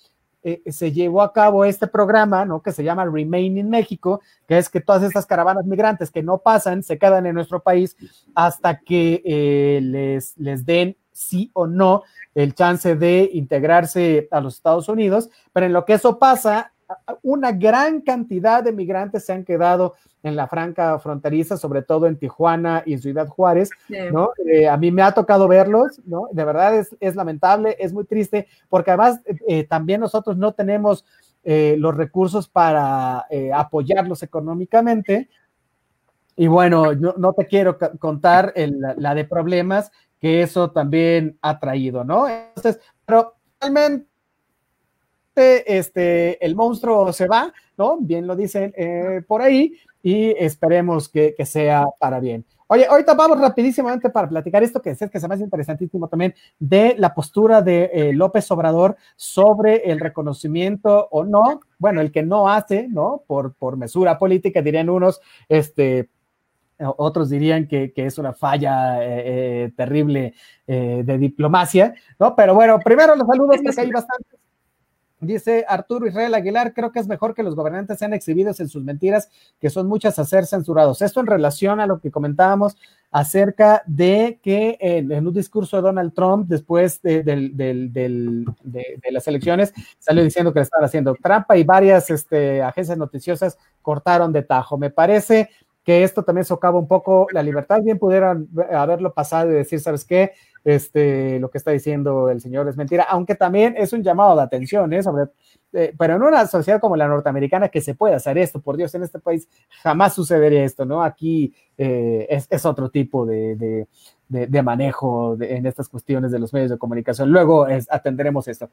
eh, se llevó a cabo este programa, ¿no? Que se llama Remain in México, que es que todas estas caravanas migrantes que no pasan se quedan en nuestro país hasta que eh, les, les den sí o no el chance de integrarse a los Estados Unidos, pero en lo que eso pasa, una gran cantidad de migrantes se han quedado en la franca fronteriza, sobre todo en Tijuana y en Ciudad Juárez, ¿no? Eh, a mí me ha tocado verlos, ¿no? De verdad es, lamentable, es muy triste, porque además eh, también nosotros no tenemos eh, los recursos para apoyarlos económicamente. Y bueno, yo no te quiero contar la de problemas que eso también ha traído, ¿no? Entonces, pero realmente este, el monstruo se va, ¿no? Bien lo dicen eh, por ahí y esperemos que, sea para bien. Oye, ahorita vamos rapidísimamente para platicar esto que es que se me hace interesantísimo también de la postura de eh, López Obrador sobre el reconocimiento o no, bueno, el que no hace, ¿no? Por, por mesura política, dirían unos, este, otros dirían que, es una falla eh, terrible de diplomacia, ¿no? Pero bueno, primero los saludos porque hay bastantes Dice Arturo Israel Aguilar, creo que es mejor que los gobernantes sean exhibidos en sus mentiras, que son muchas a ser censurados. Esto en relación a lo que comentábamos acerca de que en, un discurso de Donald Trump después de, las elecciones salió diciendo que le estaba haciendo trampa y varias este, agencias noticiosas cortaron de tajo. Me parece que esto también socava un poco la libertad. Bien pudieran haberlo pasado y decir, ¿sabes qué? Este, lo que está diciendo el señor es mentira, aunque también es un llamado de atención, ¿eh? Sobre, eh, pero en una sociedad como la norteamericana que se puede hacer esto, por Dios, en este país jamás sucedería esto, ¿no? Aquí eh, es, otro tipo de, manejo en estas cuestiones de los medios de comunicación. Luego atenderemos esto.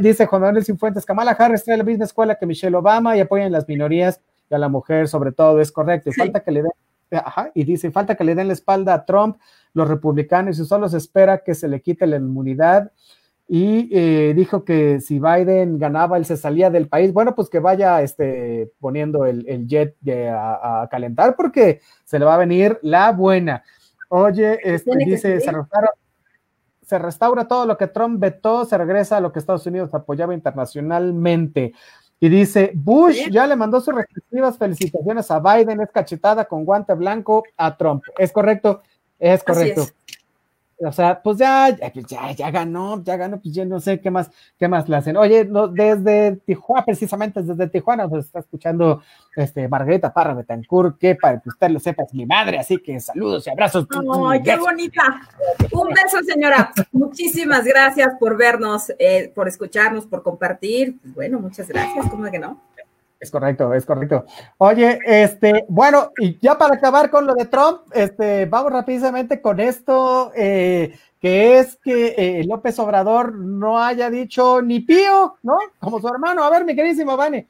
dice Juan Manuel Cifuentes, Kamala Harris trae la misma escuela que Michelle Obama y apoyan las minorías y a la mujer sobre todo, es correcto. Y falta que le den, ajá, y dice, falta que le den la espalda a Trump, los republicanos, y solo se espera que se le quite la inmunidad. Y eh, dijo que si Biden ganaba, él se salía del país. Bueno, pues que vaya este, poniendo el, jet a, calentar porque se le va a venir la buena. Oye, este, dice, se restaura, se restaura todo lo que Trump vetó, se regresa a lo que Estados Unidos apoyaba internacionalmente. Y dice, Bush ya le mandó sus respectivas felicitaciones a Biden, es cachetada con guante blanco a Trump. Es correcto, es correcto. O sea, pues ya, ya, ya ganó, ya ganó, pues ya no sé qué más, qué más le hacen. Oye, no, desde Tijuana, precisamente desde Tijuana, nos está escuchando este Margarita Parra Betancourt, que para que usted lo sepa es mi madre, así que saludos y abrazos. ¡Ay, qué bonita! Un beso, señora. Muchísimas gracias por vernos, eh, por escucharnos, por compartir. Bueno, muchas gracias, ¿cómo que no? Es correcto, es correcto. Oye, este, bueno, y ya para acabar con lo de Trump, este, vamos rápidamente con esto, eh, que es que eh, López Obrador no haya dicho ni pío, ¿no? Como su hermano. A ver, mi queridísimo Vane.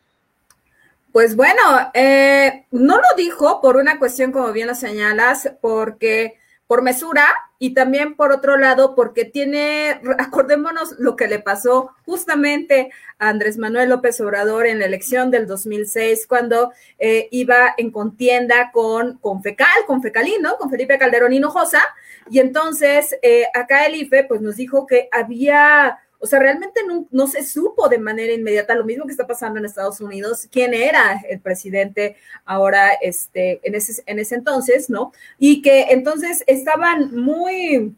Pues bueno, eh, no lo dijo por una cuestión, como bien lo señalas, porque por mesura y también por otro lado porque tiene, acordémonos lo que le pasó justamente a Andrés Manuel López Obrador en la elección del 2006 cuando eh, iba en contienda con, con Fecal, con Fecalino, con Felipe Calderón Hinojosa. Y entonces eh, acá el IFE pues nos dijo que había o sea, realmente no, se supo de manera inmediata lo mismo que está pasando en Estados Unidos, quién era el presidente ahora, este, en ese, en ese entonces, ¿no? Y que entonces estaban muy,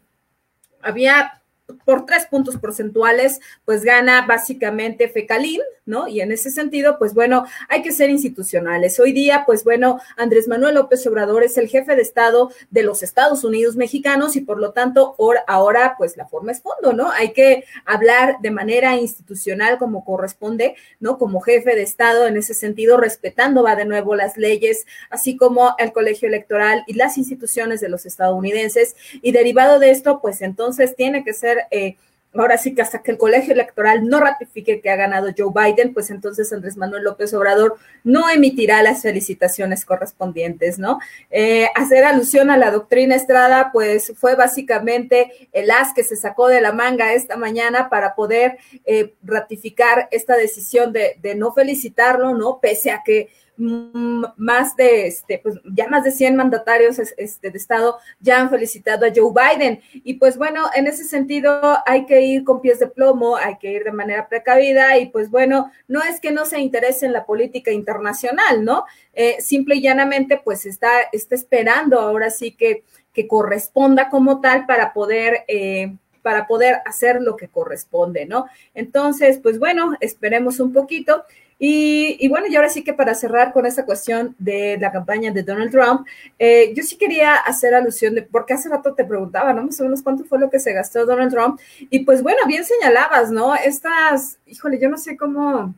había por tres puntos porcentuales, pues gana básicamente Fecalín, ¿no? Y en ese sentido, pues bueno, hay que ser institucionales. Hoy día, pues bueno, Andrés Manuel López Obrador es el jefe de Estado de los Estados Unidos mexicanos y por lo tanto, ahora, pues la forma es fondo, ¿no? Hay que hablar de manera institucional como corresponde, ¿no? Como jefe de Estado, en ese sentido, respetando, va de nuevo, las leyes, así como el colegio electoral y las instituciones de los estadounidenses. Y derivado de esto, pues entonces tiene que ser eh, ahora sí que hasta que el colegio electoral no ratifique que ha ganado Joe Biden, pues entonces Andrés Manuel López Obrador no emitirá las felicitaciones correspondientes, ¿no? Eh, hacer alusión a la doctrina Estrada, pues fue básicamente el as que se sacó de la manga esta mañana para poder eh, ratificar esta decisión de, no felicitarlo, ¿no? Pese a que más de, este, pues ya más de 100 mandatarios este, de Estado ya han felicitado a Joe Biden. Y pues bueno, en ese sentido hay que ir con pies de plomo, hay que ir de manera precavida y pues bueno, no es que no se interese en la política internacional, ¿no? Eh, simple y llanamente pues está, está esperando ahora sí que, que corresponda como tal para poder... Eh, para poder hacer lo que corresponde, ¿no? Entonces, pues bueno, esperemos un poquito. Y, bueno, y ahora sí que para cerrar con esta cuestión de la campaña de Donald Trump, eh, yo sí quería hacer alusión de, porque hace rato te preguntaba, ¿no? Más o menos cuánto fue lo que se gastó Donald Trump. Y pues bueno, bien señalabas, ¿no? Estas, híjole, yo no sé cómo,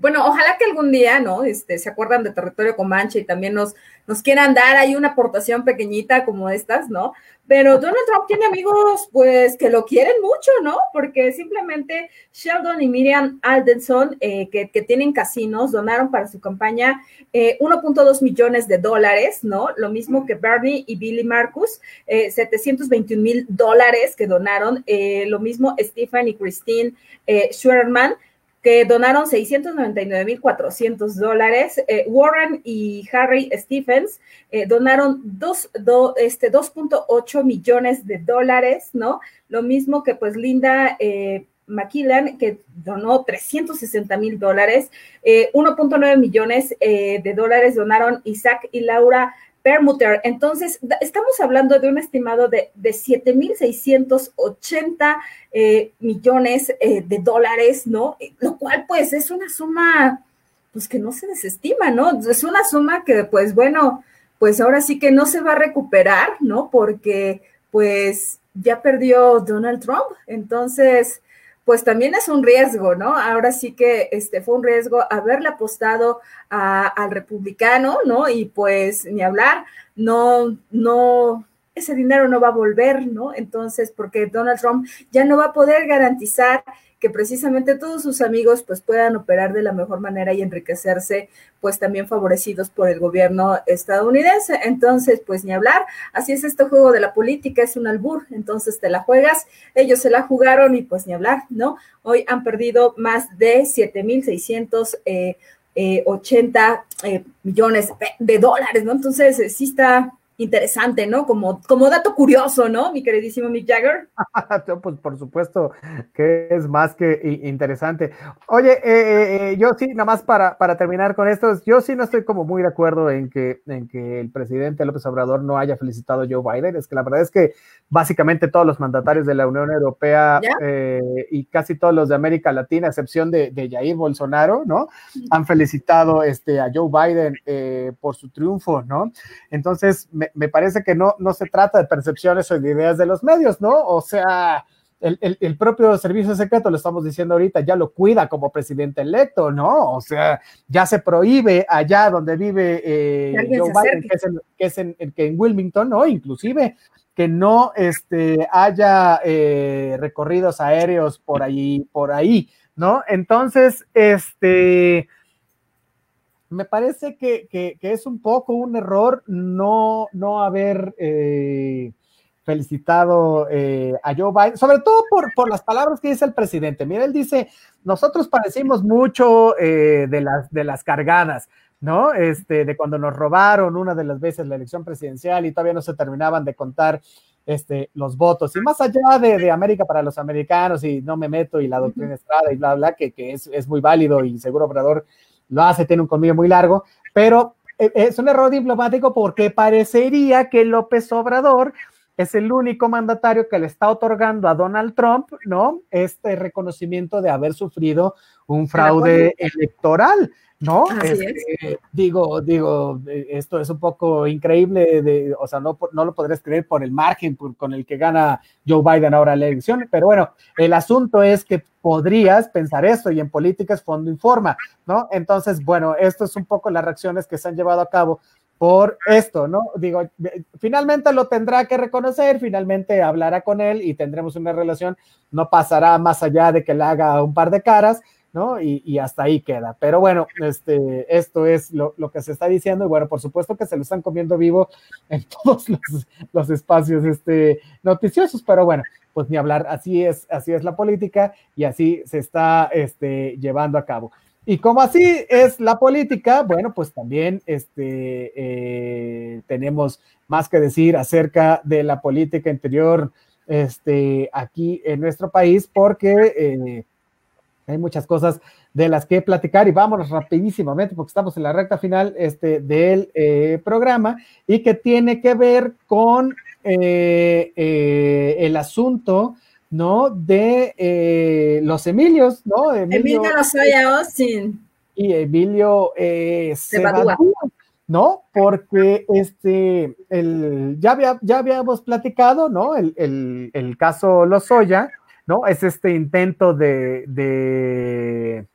bueno, ojalá que algún día, ¿no? Este, se acuerdan de Territorio Comanche y también nos, nos quieran dar ahí una aportación pequeñita como estas, ¿no? Pero Donald Trump tiene amigos, pues, que lo quieren mucho, ¿no? Porque simplemente Sheldon y Miriam Aldenson, eh, que, tienen casinos, donaron para su campaña 1.2 eh, millones de dólares, ¿no? Lo mismo que Bernie y Billy Marcus, 721 eh, mil dólares que donaron. lo mismo Stephen y Christine Schwerman que donaron 699.400 dólares. Eh, Warren y Harry Stephens eh, donaron dos, este, 2.8 millones de dólares, ¿no? Lo mismo que pues Linda eh, McKillan, que donó 360 mil dólares. 1.9 millones de dólares donaron Isaac y Laura Permuter. Entonces, estamos hablando de un estimado de, de 7.680 eh, millones eh, de dólares, ¿no? Lo cual, pues, es una suma, pues, que no se desestima, ¿no? Es una suma que, pues, bueno, pues ahora sí que no se va a recuperar, ¿no? Porque, pues, ya perdió Donald Trump. Entonces, pues también es un riesgo, ¿no? Ahora sí que este fue un riesgo haberle apostado al republicano, ¿no? Y pues ni hablar, no, no, ese dinero no va a volver, ¿no? Entonces, porque Donald Trump ya no va a poder garantizar que precisamente todos sus amigos pues puedan operar de la mejor manera y enriquecerse pues también favorecidos por el gobierno estadounidense. Entonces, pues ni hablar, así es este juego de la política, es un albur, entonces te la juegas, ellos se la jugaron y pues ni hablar, ¿no? Hoy han perdido más de 7.680 eh, eh, eh, millones de dólares, ¿no? Entonces, sí está interesante, ¿no? Como, como dato curioso, ¿no? Mi queridísimo Mick Jagger. pues por supuesto que es más que interesante. Oye, eh, eh, eh, yo sí, nada más para, para terminar con esto, yo sí no estoy como muy de acuerdo en que, en que el presidente López Obrador no haya felicitado a Joe Biden. Es que la verdad es que básicamente todos los mandatarios de la Unión Europea y casi todos los de América Latina, a excepción de, de Jair Bolsonaro, ¿no? Han felicitado este, a Joe Biden por su triunfo, ¿no? Entonces, me, me, parece que no, no se trata de percepciones o de ideas de los medios, ¿no? O sea, el, el, propio servicio secreto, lo estamos diciendo ahorita, ya lo cuida como presidente electo, ¿no? O sea, ya se prohíbe allá donde vive eh, Joe Biden, que es, en, que es en, que en Wilmington, ¿no? Inclusive que no este, haya eh, recorridos aéreos por ahí, por ahí, ¿no? Entonces, este me parece que, es un poco un error no, no haber eh, felicitado eh, a Joe Biden, sobre todo por, por, las palabras que dice el presidente. Mira, él dice, nosotros padecimos mucho eh, de, las, de las cargadas, ¿no? Este, de cuando nos robaron una de las veces la elección presidencial y todavía no se terminaban de contar este, los votos. Y más allá de, América para los americanos y no me meto y la doctrina Estrada y bla, bla, que, que es, es, muy válido y seguro Obrador lo hace, tiene un colmillo muy largo, pero eh, es un error diplomático porque parecería que López Obrador es el único mandatario que le está otorgando a Donald Trump, ¿no? Este reconocimiento de haber sufrido un fraude electoral. ¿No? Este, digo, digo, esto es un poco increíble, de, o sea, no, no lo podrías creer por el margen con el que gana Joe Biden ahora la elección, pero bueno, el asunto es que podrías pensar esto y en políticas fondo informa, ¿no? Entonces, bueno, esto es un poco las reacciones que se han llevado a cabo por esto, ¿no? Digo, finalmente lo tendrá que reconocer, finalmente hablará con él y tendremos una relación, no pasará más allá de que le haga un par de caras, ¿no? Y, hasta ahí queda. Pero bueno, este, esto es lo, que se está diciendo y bueno, por supuesto que se lo están comiendo vivo en todos los, espacios este, noticiosos, pero bueno, pues ni hablar, así es, así es la política y así se está este, llevando a cabo. Y como así es la política, bueno, pues también este, eh, tenemos más que decir acerca de la política interior este, aquí en nuestro país, porque eh, hay muchas cosas de las que platicar y vámonos rapidísimamente porque estamos en la recta final este, del eh, programa y que tiene que ver con el asunto ¿no? De eh, los Emilios, ¿no? Emilio, Emilio Austin. Y Emilio eh, ¿no? Porque este, el, ya, había, ya habíamos platicado, ¿no? El, el, el caso Lozoya, ¿no? Es este intento de, de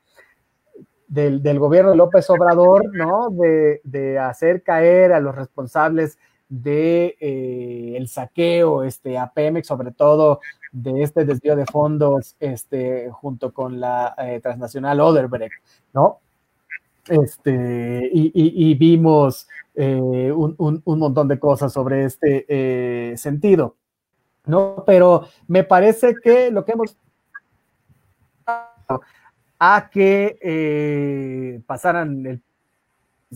del, gobierno de López Obrador, ¿no? De, hacer caer a los responsables de eh, el saqueo este, a Pemex, sobre todo de este desvío de fondos este, junto con la eh, transnacional Oderbrecht, ¿no? Este, y, vimos eh, un, montón de cosas sobre este sentido, ¿no? Pero me parece que lo que hemos a que pasaran el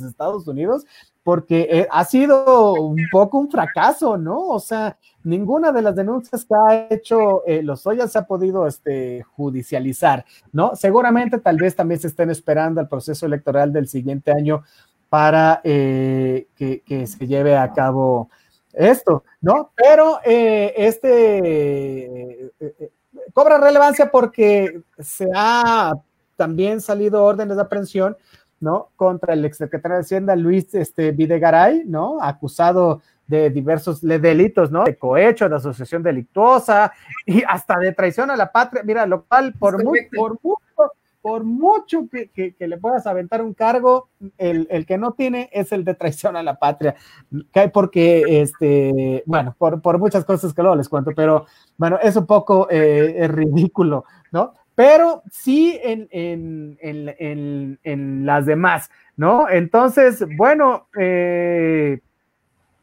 Estados Unidos, porque eh, ha sido un poco un fracaso, ¿no? O sea, ninguna de las denuncias que ha hecho eh, los Ollas se ha podido este, judicializar, ¿no? Seguramente tal vez también se estén esperando el proceso electoral del siguiente año para eh, que, se lleve a cabo esto, ¿no? Pero este cobra relevancia porque se ha también salido órdenes de aprehensión ¿no? Contra el exsecretario de Hacienda, Luis este, Videgaray, ¿no? Acusado de diversos delitos, ¿no? De cohecho, de asociación delictuosa y hasta de traición a la patria. Mira, lo cual, por, por mucho, por mucho que, le puedas aventar un cargo, el, que no tiene es el de traición a la patria. Porque, este, bueno, por, muchas cosas que luego les cuento, pero bueno, es un poco eh, ridículo, ¿no? pero sí en, las demás, ¿no? Entonces, bueno, eh,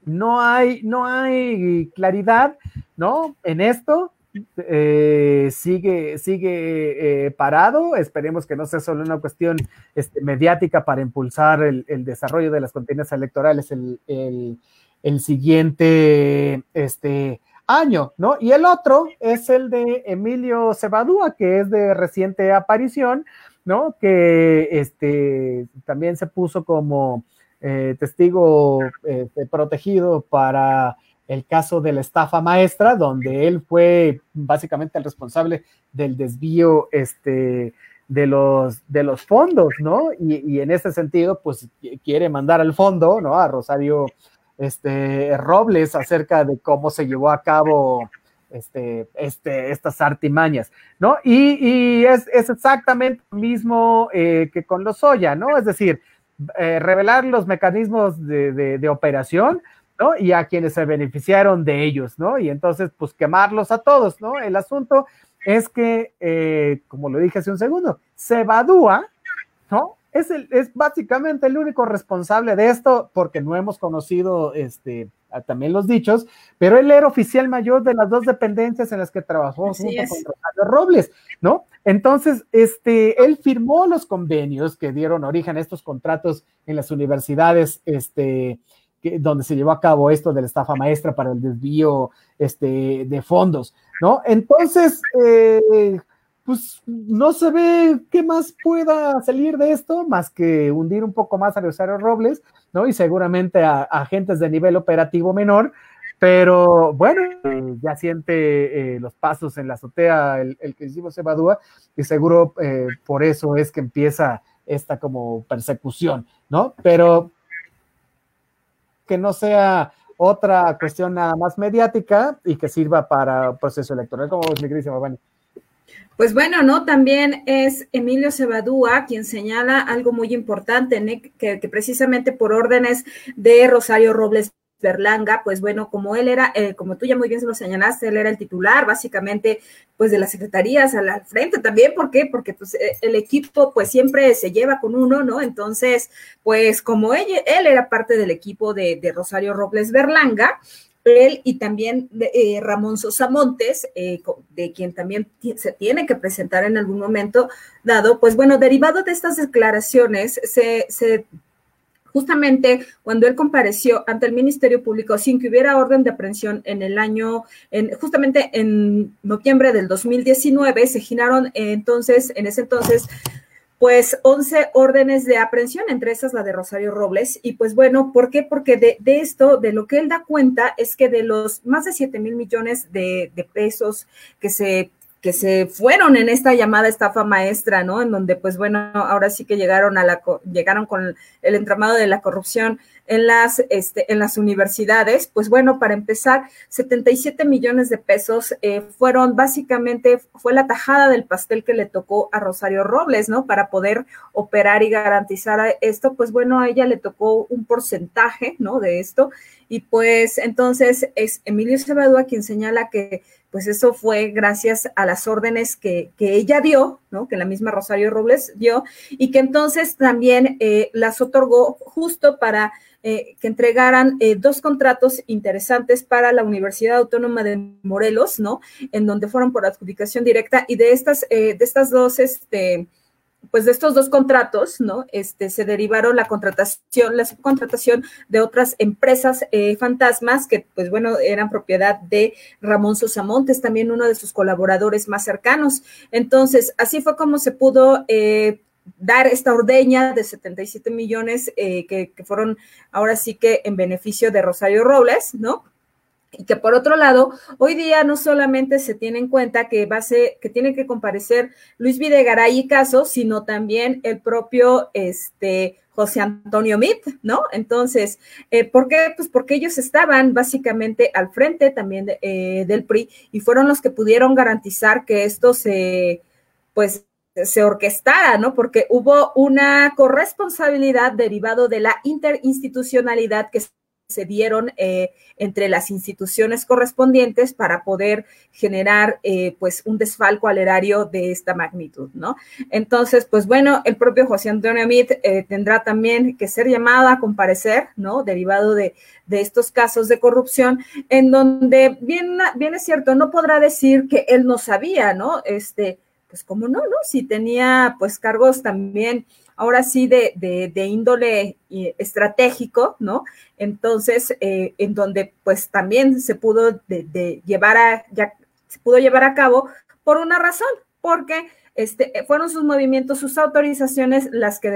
no, hay, no hay claridad, ¿no? En esto. Eh, sigue, sigue eh, parado. Esperemos que no sea solo una cuestión este, mediática para impulsar el, desarrollo de las contiendas electorales el, el siguiente este, año, ¿no? Y el otro es el de Emilio Cebadúa, que es de reciente aparición, ¿no? Que este, también se puso como eh, testigo protegido para el caso de la estafa maestra, donde él fue básicamente el responsable del desvío este, de, los, de los fondos, ¿no? Y, y en ese sentido, pues quiere mandar al fondo, ¿no? A Rosario este, Robles acerca de cómo se llevó a cabo este, este, estas artimañas, ¿no? Y, es, exactamente lo mismo eh, que con los Soya, ¿no? Es decir, eh, revelar los mecanismos de, operación, ¿no? Y a quienes se beneficiaron de ellos, ¿no? Y entonces, pues quemarlos a todos, ¿no? El asunto es que, eh, como lo dije hace un segundo, se evadúa, ¿no? es, el, es básicamente el único responsable de esto, porque no hemos conocido este, también los dichos, pero él era oficial mayor de las dos dependencias en las que trabajó junto con Rosario Robles, ¿no? Entonces, este, él firmó los convenios que dieron origen a estos contratos en las universidades, este, donde se llevó a cabo esto de la estafa maestra para el desvío este, de fondos, ¿no? Entonces, eh, pues no se ve qué más pueda salir de esto, más que hundir un poco más a Rosario Robles, ¿no? Y seguramente a, agentes de nivel operativo menor, pero bueno, ya siente eh, los pasos en la azotea el, que hicimos Evadúa, y seguro eh, por eso es que empieza esta como persecución, ¿no? Pero que no sea otra cuestión nada más mediática y que sirva para proceso electoral, como vos, mi queridísimo pues bueno, ¿no? También es Emilio Cebadúa quien señala algo muy importante, que, precisamente por órdenes de Rosario Robles Berlanga, pues bueno, como él era, eh, como tú ya muy bien se lo señalaste, él era el titular básicamente pues de las secretarías al, frente también, ¿por qué? Porque pues eh, el equipo pues siempre se lleva con uno, ¿no? Entonces, pues como él, él era parte del equipo de, de Rosario Robles Berlanga, él y también eh, Ramón Sosa Montes, eh, de quien también se tiene que presentar en algún momento dado, pues bueno, derivado de estas declaraciones, se, se justamente cuando él compareció ante el Ministerio Público sin que hubiera orden de aprehensión en el año, en, justamente en noviembre del 2019, se giraron entonces, en ese entonces, pues 11 órdenes de aprehensión, entre esas la de Rosario Robles. Y pues bueno, ¿por qué? Porque de, esto, de lo que él da cuenta, es que de los más de 7 mil millones de, de pesos que se que se fueron en esta llamada estafa maestra, ¿no? En donde, pues bueno, ahora sí que llegaron a la llegaron con el entramado de la corrupción en las, este, en las universidades. Pues bueno, para empezar, 77 millones de pesos eh, fueron básicamente, fue la tajada del pastel que le tocó a Rosario Robles, ¿no? Para poder operar y garantizar esto, pues bueno, a ella le tocó un porcentaje, ¿no? De esto. Y pues entonces es Emilio Cebadúa quien señala que pues eso fue gracias a las órdenes que, ella dio, ¿no? Que la misma Rosario Robles dio, y que entonces también eh, las otorgó justo para eh, que entregaran eh, dos contratos interesantes para la Universidad Autónoma de Morelos, ¿no? En donde fueron por adjudicación directa, y de estas, de estas dos, este, pues de estos dos contratos, ¿no? Este, se derivaron la contratación, la subcontratación de otras empresas eh, fantasmas que, pues bueno, eran propiedad de Ramón Sosamontes, también uno de sus colaboradores más cercanos. Entonces, así fue como se pudo eh, dar esta ordeña de 77 millones eh, que, que fueron ahora sí que en beneficio de Rosario Robles, ¿no? Y que por otro lado, hoy día no solamente se tiene en cuenta que va a ser, que tiene que comparecer Luis Videgaray y Caso, sino también el propio este, José Antonio Mit, ¿no? Entonces, eh, ¿por qué? Pues porque ellos estaban básicamente al frente también eh, del PRI y fueron los que pudieron garantizar que esto se, pues, se orquestara, ¿no? Porque hubo una corresponsabilidad derivado de la interinstitucionalidad que se dieron eh, entre las instituciones correspondientes para poder generar eh, pues un desfalco al erario de esta magnitud, ¿no? Entonces, pues bueno, el propio José Antonio Amit eh, tendrá también que ser llamado a comparecer, ¿no? Derivado de, de estos casos de corrupción, en donde bien, bien es cierto, no podrá decir que él no sabía, ¿no? Este, pues cómo no, ¿no? Si tenía pues cargos también ahora sí de, de, índole eh, estratégico, ¿no? Entonces, eh, en donde pues también se pudo de, llevar a, ya se pudo llevar a cabo por una razón, porque este, fueron sus movimientos, sus autorizaciones las que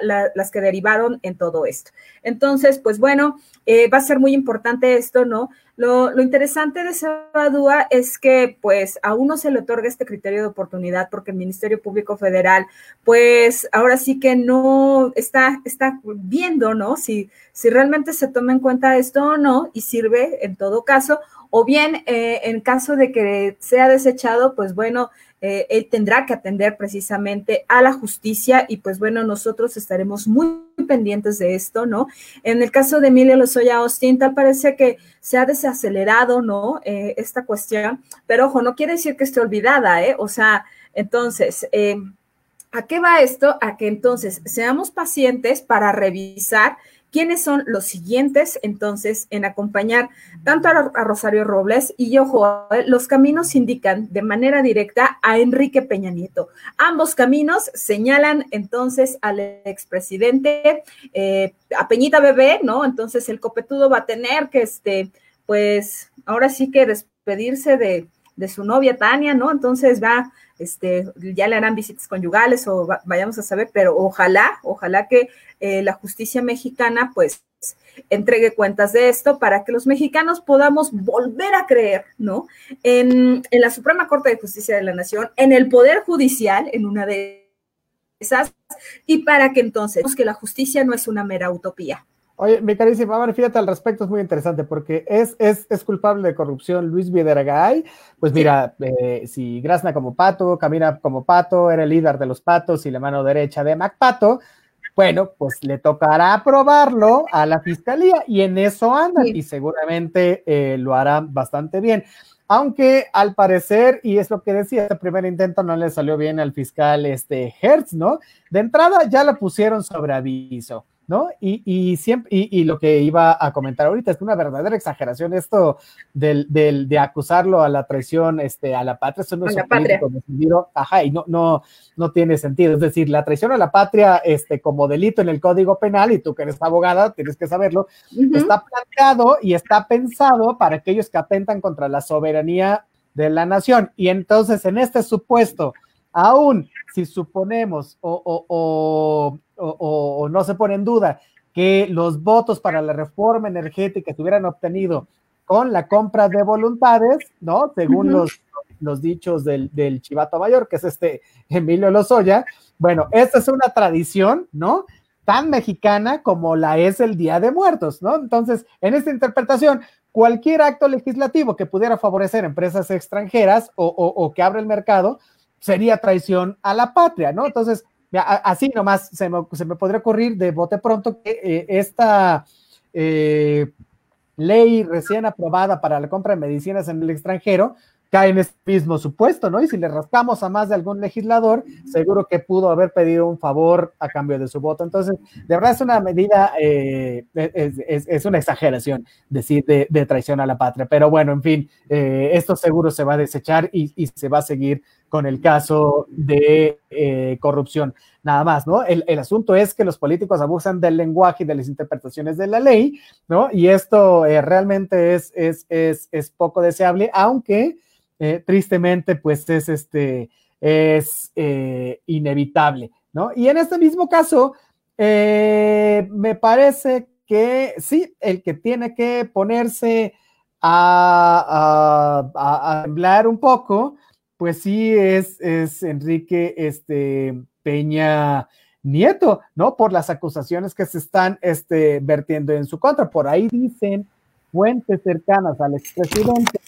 las que derivaron en todo esto. Entonces, pues bueno, eh, va a ser muy importante esto, ¿no? Lo, interesante de Sabadúa es que, pues, a uno se le otorga este criterio de oportunidad porque el Ministerio Público Federal, pues, ahora sí que no está, está viendo, ¿no? Si, si realmente se toma en cuenta esto o no y sirve en todo caso, o bien eh, en caso de que sea desechado, pues bueno, eh, él tendrá que atender precisamente a la justicia y pues bueno, nosotros estaremos muy pendientes de esto, ¿no? En el caso de Emilia Lozoya Austin, tal parece que se ha desacelerado, ¿no? Eh, esta cuestión, pero ojo, no quiere decir que esté olvidada, ¿eh? O sea, entonces, ¿a qué va esto? A que entonces seamos pacientes para revisar quiénes son los siguientes entonces en acompañar tanto a, Rosario Robles y ojo, eh, los caminos indican de manera directa a Enrique Peña Nieto. Ambos caminos señalan entonces al expresidente, eh, a Peñita Bebé, ¿no? Entonces el copetudo va a tener que, este, pues, ahora sí que despedirse de, de su novia Tania, ¿no? Entonces va este, ya le harán visitas conyugales o vayamos a saber, pero ojalá, ojalá que eh, la justicia mexicana pues entregue cuentas de esto para que los mexicanos podamos volver a creer, ¿no? En, en la Suprema Corte de Justicia de la Nación, en el Poder Judicial, en una de esas, y para que entonces que la justicia no es una mera utopía. Oye, mi carísima, fíjate al respecto, es muy interesante porque es, es, es culpable de corrupción Luis Vidergay. Pues mira, eh, si grazna como pato, camina como pato, era el líder de los patos y la mano derecha de Mac Pato, bueno, pues le tocará probarlo a la fiscalía y en eso anda y seguramente eh, lo hará bastante bien. Aunque al parecer, y es lo que decía, el primer intento no le salió bien al fiscal este Hertz, ¿no? De entrada ya la pusieron sobre aviso ¿no? Y, y siempre, y, lo que iba a comentar ahorita es una verdadera exageración esto del, del de acusarlo a la traición este, a la patria, eso no es un político ajá, y no, no, no tiene sentido. Es decir, la traición a la patria este, como delito en el Código Penal, y tú que eres abogada, tienes que saberlo, está planteado y está pensado para aquellos que atentan contra la soberanía de la nación. Y entonces, en este supuesto, aún si suponemos o, no se pone en duda que los votos para la reforma energética se hubieran obtenido con la compra de voluntades, ¿no? Según los, los dichos del, del chivato mayor, que es este Emilio Lozoya. Bueno, esta es una tradición, ¿no? Tan mexicana como la es el Día de Muertos, ¿no? Entonces, en esta interpretación, cualquier acto legislativo que pudiera favorecer empresas extranjeras o que abra el mercado, sería traición a la patria, ¿no? Entonces, así nomás se me, se me podría ocurrir de bote pronto que eh, esta eh, ley recién aprobada para la compra de medicinas en el extranjero cae en este mismo supuesto, ¿no? Y si le rascamos a más de algún legislador, seguro que pudo haber pedido un favor a cambio de su voto. Entonces, de verdad es una medida, eh, es, una exageración decir de, traición a la patria. Pero bueno, en fin, esto seguro se va a desechar y se va a seguir con el caso de eh, corrupción. Nada más, ¿no? El, asunto es que los políticos abusan del lenguaje y de las interpretaciones de la ley, ¿no? Y esto eh, realmente es, es, es, poco deseable, aunque eh, tristemente, pues es, este, es inevitable, ¿no? Y en este mismo caso, me parece que sí, el que tiene que ponerse a, a, a hablar un poco, pues sí es, es Enrique este, Peña Nieto, ¿no? Por las acusaciones que se están este, vertiendo en su contra. Por ahí dicen fuentes cercanas al expresidente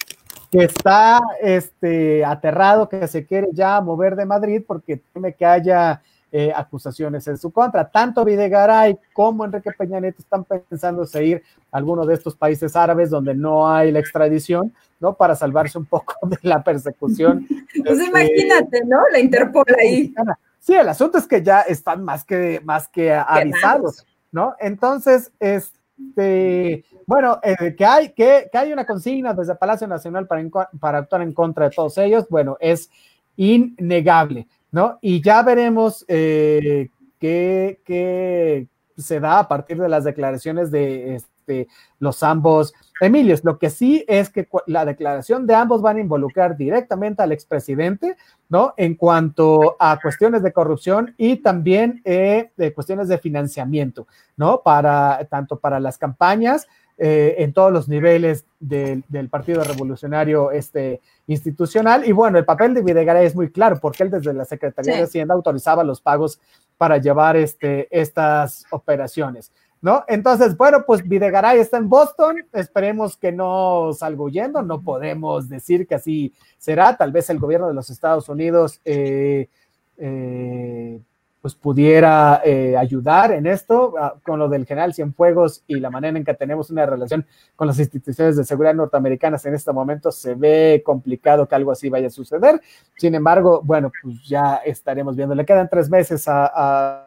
que está este, aterrado, que se quiere ya mover de Madrid porque teme que haya eh, acusaciones en su contra. Tanto Videgaray como Enrique Peña Nieto están pensando en ir a alguno de estos países árabes donde no hay la extradición, ¿no? Para salvarse un poco de la persecución. pues este, imagínate, ¿no? La Interpol ahí. Sí, el asunto es que ya están más que, más que avisados, ¿no? Entonces, este, bueno, eh, que, hay, que, que, hay una consigna desde Palacio Nacional para, para actuar en contra de todos ellos, bueno, es innegable. ¿No? Y ya veremos eh, qué, se da a partir de las declaraciones de este, los ambos Emilios. Lo que sí es que la declaración de ambos van a involucrar directamente al expresidente, ¿no? En cuanto a cuestiones de corrupción y también eh, de cuestiones de financiamiento, ¿no? Para tanto para las campañas eh, en todos los niveles del, Partido Revolucionario este, institucional. Y bueno, el papel de Videgaray es muy claro, porque él desde la Secretaría de Hacienda autorizaba los pagos para llevar este, estas operaciones. ¿No? Entonces, bueno, pues Videgaray está en Boston, esperemos que no salga huyendo, no podemos decir que así será, tal vez el gobierno de los Estados Unidos eh, eh, pues pudiera eh, ayudar en esto ah, con lo del general Cienfuegos y la manera en que tenemos una relación con las instituciones de seguridad norteamericanas en este momento se ve complicado que algo así vaya a suceder. Sin embargo, bueno, pues ya estaremos viendo. Le quedan tres meses a, a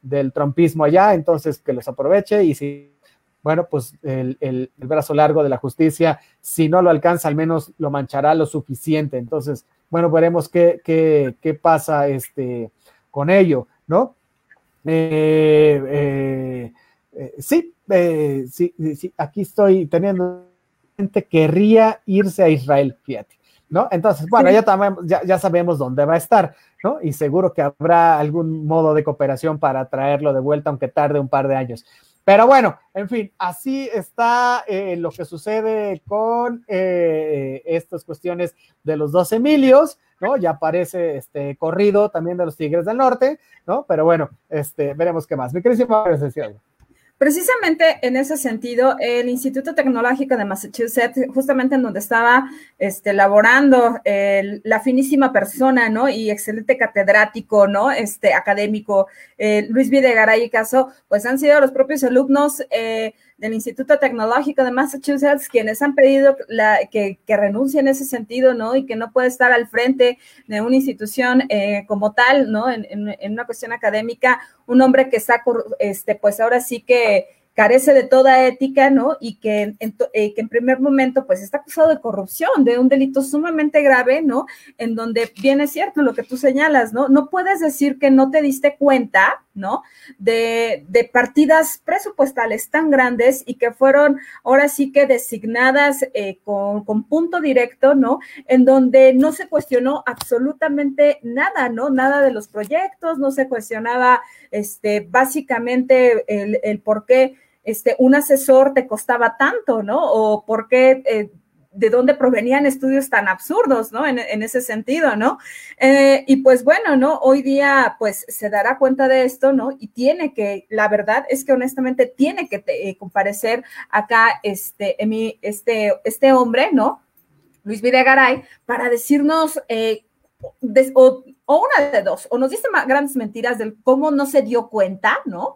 del trompismo allá, entonces que los aproveche y si, bueno, pues el, el, brazo largo de la justicia, si no lo alcanza, al menos lo manchará lo suficiente. Entonces, bueno, veremos qué, qué, qué pasa este con ello, ¿no? Eh, eh, eh, sí, sí, sí, aquí estoy teniendo gente querría irse a Israel, fíjate, ¿no? Entonces, bueno, ya, ya, ya, sabemos dónde va a estar, ¿no? Y seguro que habrá algún modo de cooperación para traerlo de vuelta, aunque tarde un par de años. Pero bueno, en fin, así está lo que sucede con estas cuestiones de los dos Emilios. ¿no? Ya aparece este corrido también de los Tigres del Norte, ¿no? Pero bueno, este, veremos qué más. Mi querísima Precisamente en ese sentido, el Instituto Tecnológico de Massachusetts, justamente en donde estaba este, laborando la finísima persona, ¿no? Y excelente catedrático, ¿no? Este académico, eh, Luis Videgaray y Caso, pues han sido los propios alumnos eh, del Instituto Tecnológico de Massachusetts, quienes han pedido que, renuncie en ese sentido, ¿no? Y que no puede estar al frente de una institución eh, como tal, ¿no? En, en, una cuestión académica, un hombre que está, este, pues ahora sí que carece de toda ética, ¿no? Y que en, eh, que en primer momento, pues está acusado de corrupción, de un delito sumamente grave, ¿no? En donde viene cierto lo que tú señalas, ¿no? No puedes decir que no te diste cuenta, ¿no? De, partidas presupuestales tan grandes y que fueron ahora sí que designadas eh, con, punto directo, ¿no? En donde no se cuestionó absolutamente nada, ¿no? Nada de los proyectos, no se cuestionaba, este, básicamente el, el por qué este, un asesor te costaba tanto, ¿no? O por qué, eh, de dónde provenían estudios tan absurdos, ¿no? En, ese sentido, ¿no? Eh, y pues bueno, ¿no? Hoy día, pues se dará cuenta de esto, ¿no? Y tiene que, la verdad es que honestamente tiene que eh, comparecer acá este, este, este hombre, ¿no? Luis Videgaray, para decirnos o, una de dos, o nos dice grandes mentiras del cómo no se dio cuenta, ¿no?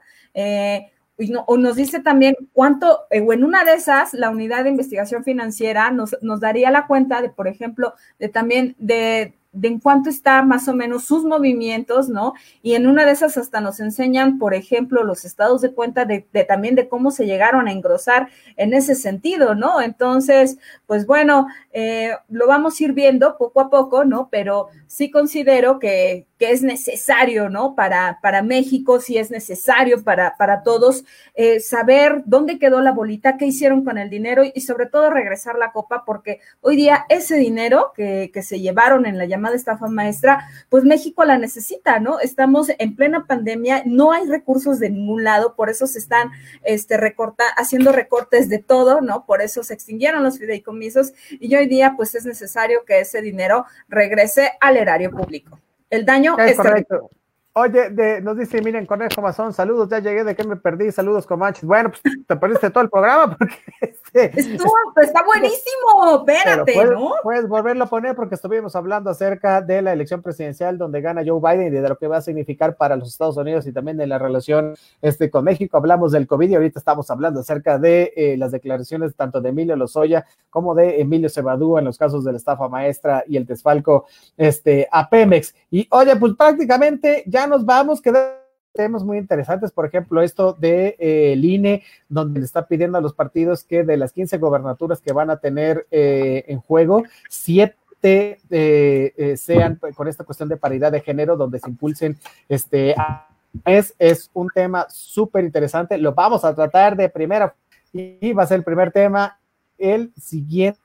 O nos dice también cuánto, eh, o en una de esas, la unidad de investigación financiera nos, nos daría la cuenta de, por ejemplo, de también de de en cuánto está más o menos sus movimientos, ¿no? Y en una de esas hasta nos enseñan, por ejemplo, los estados de cuenta de, también de cómo se llegaron a engrosar en ese sentido, ¿no? Entonces, pues bueno, eh, lo vamos a ir viendo poco a poco, ¿no? Pero sí considero que, es necesario, ¿no? Para, para México, sí es necesario para, para todos eh, saber dónde quedó la bolita, qué hicieron con el dinero y sobre todo regresar la copa, porque hoy día ese dinero que, que se llevaron en la llamada estafa maestra, pues México la necesita, ¿no? Estamos en plena pandemia, no hay recursos de ningún lado, por eso se están este, recorta, haciendo recortes de todo, ¿no? Por eso se extinguieron los fideicomisos y hoy día pues es necesario que ese dinero regrese al erario público. El daño es, correcto. Oye, de, nos dice, miren, Conejo Mazón, saludos, ya llegué, ¿de qué me perdí? Saludos, Comanches. Bueno, pues te perdiste todo el programa porque... Este, Estuvo, pues, está buenísimo, espérate, puedes, ¿no? Puedes volverlo a poner porque estuvimos hablando acerca de la elección presidencial donde gana Joe Biden y de lo que va a significar para los Estados Unidos y también de la relación este, con México. Hablamos del COVID y ahorita estamos hablando acerca de eh, las declaraciones tanto de Emilio Lozoya como de Emilio Cebadú en los casos de la estafa maestra y el desfalco este, a Pemex. Y oye, pues prácticamente ya nos vamos, quedar temas muy interesantes, por ejemplo, esto de eh, INE, donde le está pidiendo a los partidos que de las 15 gobernaturas que van a tener eh, en juego, siete eh, sean con esta cuestión de paridad de género, donde se impulsen este es, es un tema súper interesante, lo vamos a tratar de primera y va a ser el primer tema el siguiente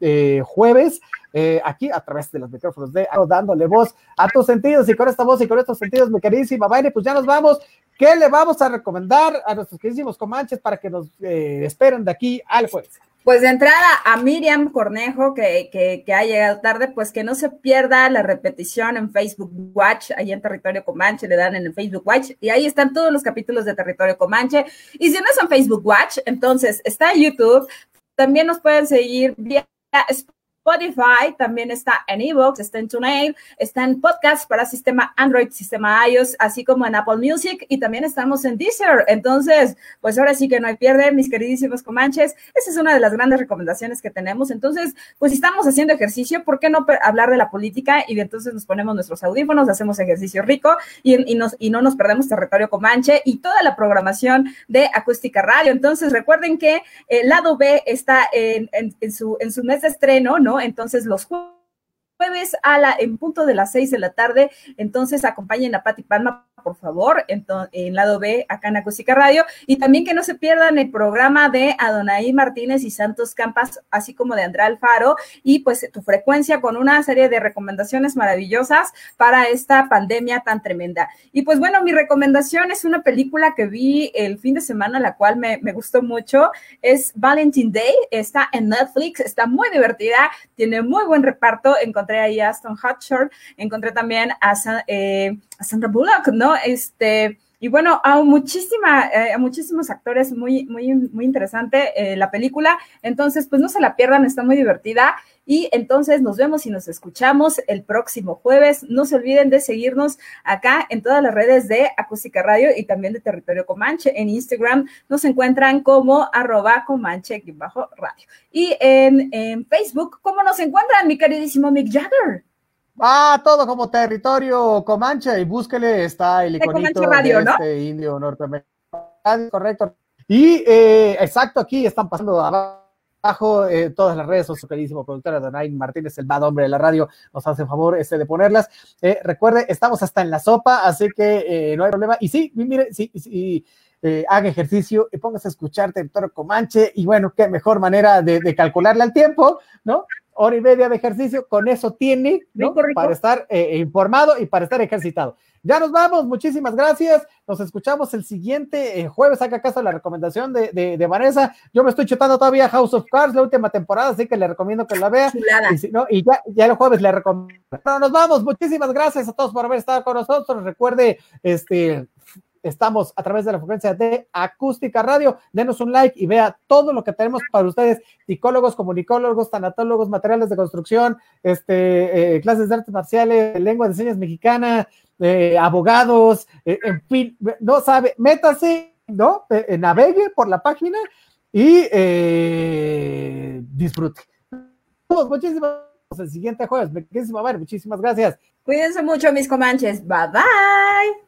eh, jueves, eh, aquí a través de los micrófonos de dándole voz a tus sentidos y con esta voz y con estos sentidos, mi queridísima Vaine, pues ya nos vamos. ¿Qué le vamos a recomendar a nuestros queridísimos comanches para que nos eh, esperen de aquí al jueves? Pues de entrada a Miriam Cornejo, que, que, ha llegado tarde, pues que no se pierda la repetición en Facebook Watch, ahí en Territorio Comanche, le dan en el Facebook Watch, y ahí están todos los capítulos de Territorio Comanche. Y si no es en Facebook Watch, entonces está en YouTube, también nos pueden seguir vía Spotify, también está en Evox, está en TuneIn, está en podcast para sistema Android, sistema iOS, así como en Apple Music y también estamos en Deezer. Entonces, pues ahora sí que no hay pierde, mis queridísimos comanches. Esa es una de las grandes recomendaciones que tenemos. Entonces, pues si estamos haciendo ejercicio, ¿por qué no hablar de la política? Y entonces nos ponemos nuestros audífonos, hacemos ejercicio rico y, no nos perdemos territorio comanche y toda la programación de Acústica Radio. Entonces, recuerden que el lado B está en, su, en su mes de estreno, ¿no? Entonces los jueves a la, en punto de las seis de la tarde, entonces acompañen a Pati Palma por favor, en, en, lado B, acá en Acústica Radio. Y también que no se pierdan el programa de Adonai Martínez y Santos Campas, así como de Andrea Alfaro, y pues tu frecuencia con una serie de recomendaciones maravillosas para esta pandemia tan tremenda. Y pues bueno, mi recomendación es una película que vi el fin de semana, la cual me, me gustó mucho. Es Valentine Day, está en Netflix, está muy divertida, tiene muy buen reparto. Encontré ahí a Aston Hutcher, encontré también a, eh, a Sandra Bullock, ¿no? Este, y bueno, a, muchísima, eh, a muchísimos actores, muy, muy, muy interesante eh, la película. Entonces, pues no se la pierdan, está muy divertida. Y entonces nos vemos y nos escuchamos el próximo jueves. No se olviden de seguirnos acá en todas las redes de Acústica Radio y también de Territorio Comanche. En Instagram nos encuentran como arroba comanche-radio. Y en, en Facebook, ¿cómo nos encuentran, mi queridísimo Mick Jagger? Ah, todo como territorio Comanche y búsquele, está el iconito de, este indio norteamericano, correcto. Y eh, exacto, aquí están pasando abajo eh, todas las redes, su queridísimo productora Donay Martínez, el bad hombre de la radio, nos hace favor este de ponerlas. Eh, recuerde, estamos hasta en la sopa, así que no hay problema. Y sí, mire, sí, sí haga ejercicio y póngase a escuchar Territorio Comanche y bueno, qué mejor manera de, de calcularle al tiempo, ¿no? Hora y media de ejercicio, con eso tiene, ¿no? Para estar eh, informado y para estar ejercitado. Ya nos vamos, muchísimas gracias. Nos escuchamos el siguiente eh, jueves. Haga caso la recomendación de, de, Vanessa. Yo me estoy chutando todavía House of Cards, la última temporada, así que le recomiendo que la vea. Y, ¿no? y ya, ya el jueves le recomiendo. Pero nos vamos, muchísimas gracias a todos por haber estado con nosotros. Recuerde, este, Estamos a través de la frecuencia de Acústica Radio. Denos un like y vea todo lo que tenemos para ustedes: psicólogos, comunicólogos, tanatólogos, materiales de construcción, este, eh, clases de artes marciales, lengua de señas mexicana, eh, abogados, eh, en fin, no sabe, métase, ¿no? navegue por la página y disfrute. Muchísimas gracias. El siguiente jueves, muchísimas gracias. Cuídense mucho, mis comanches. Bye bye.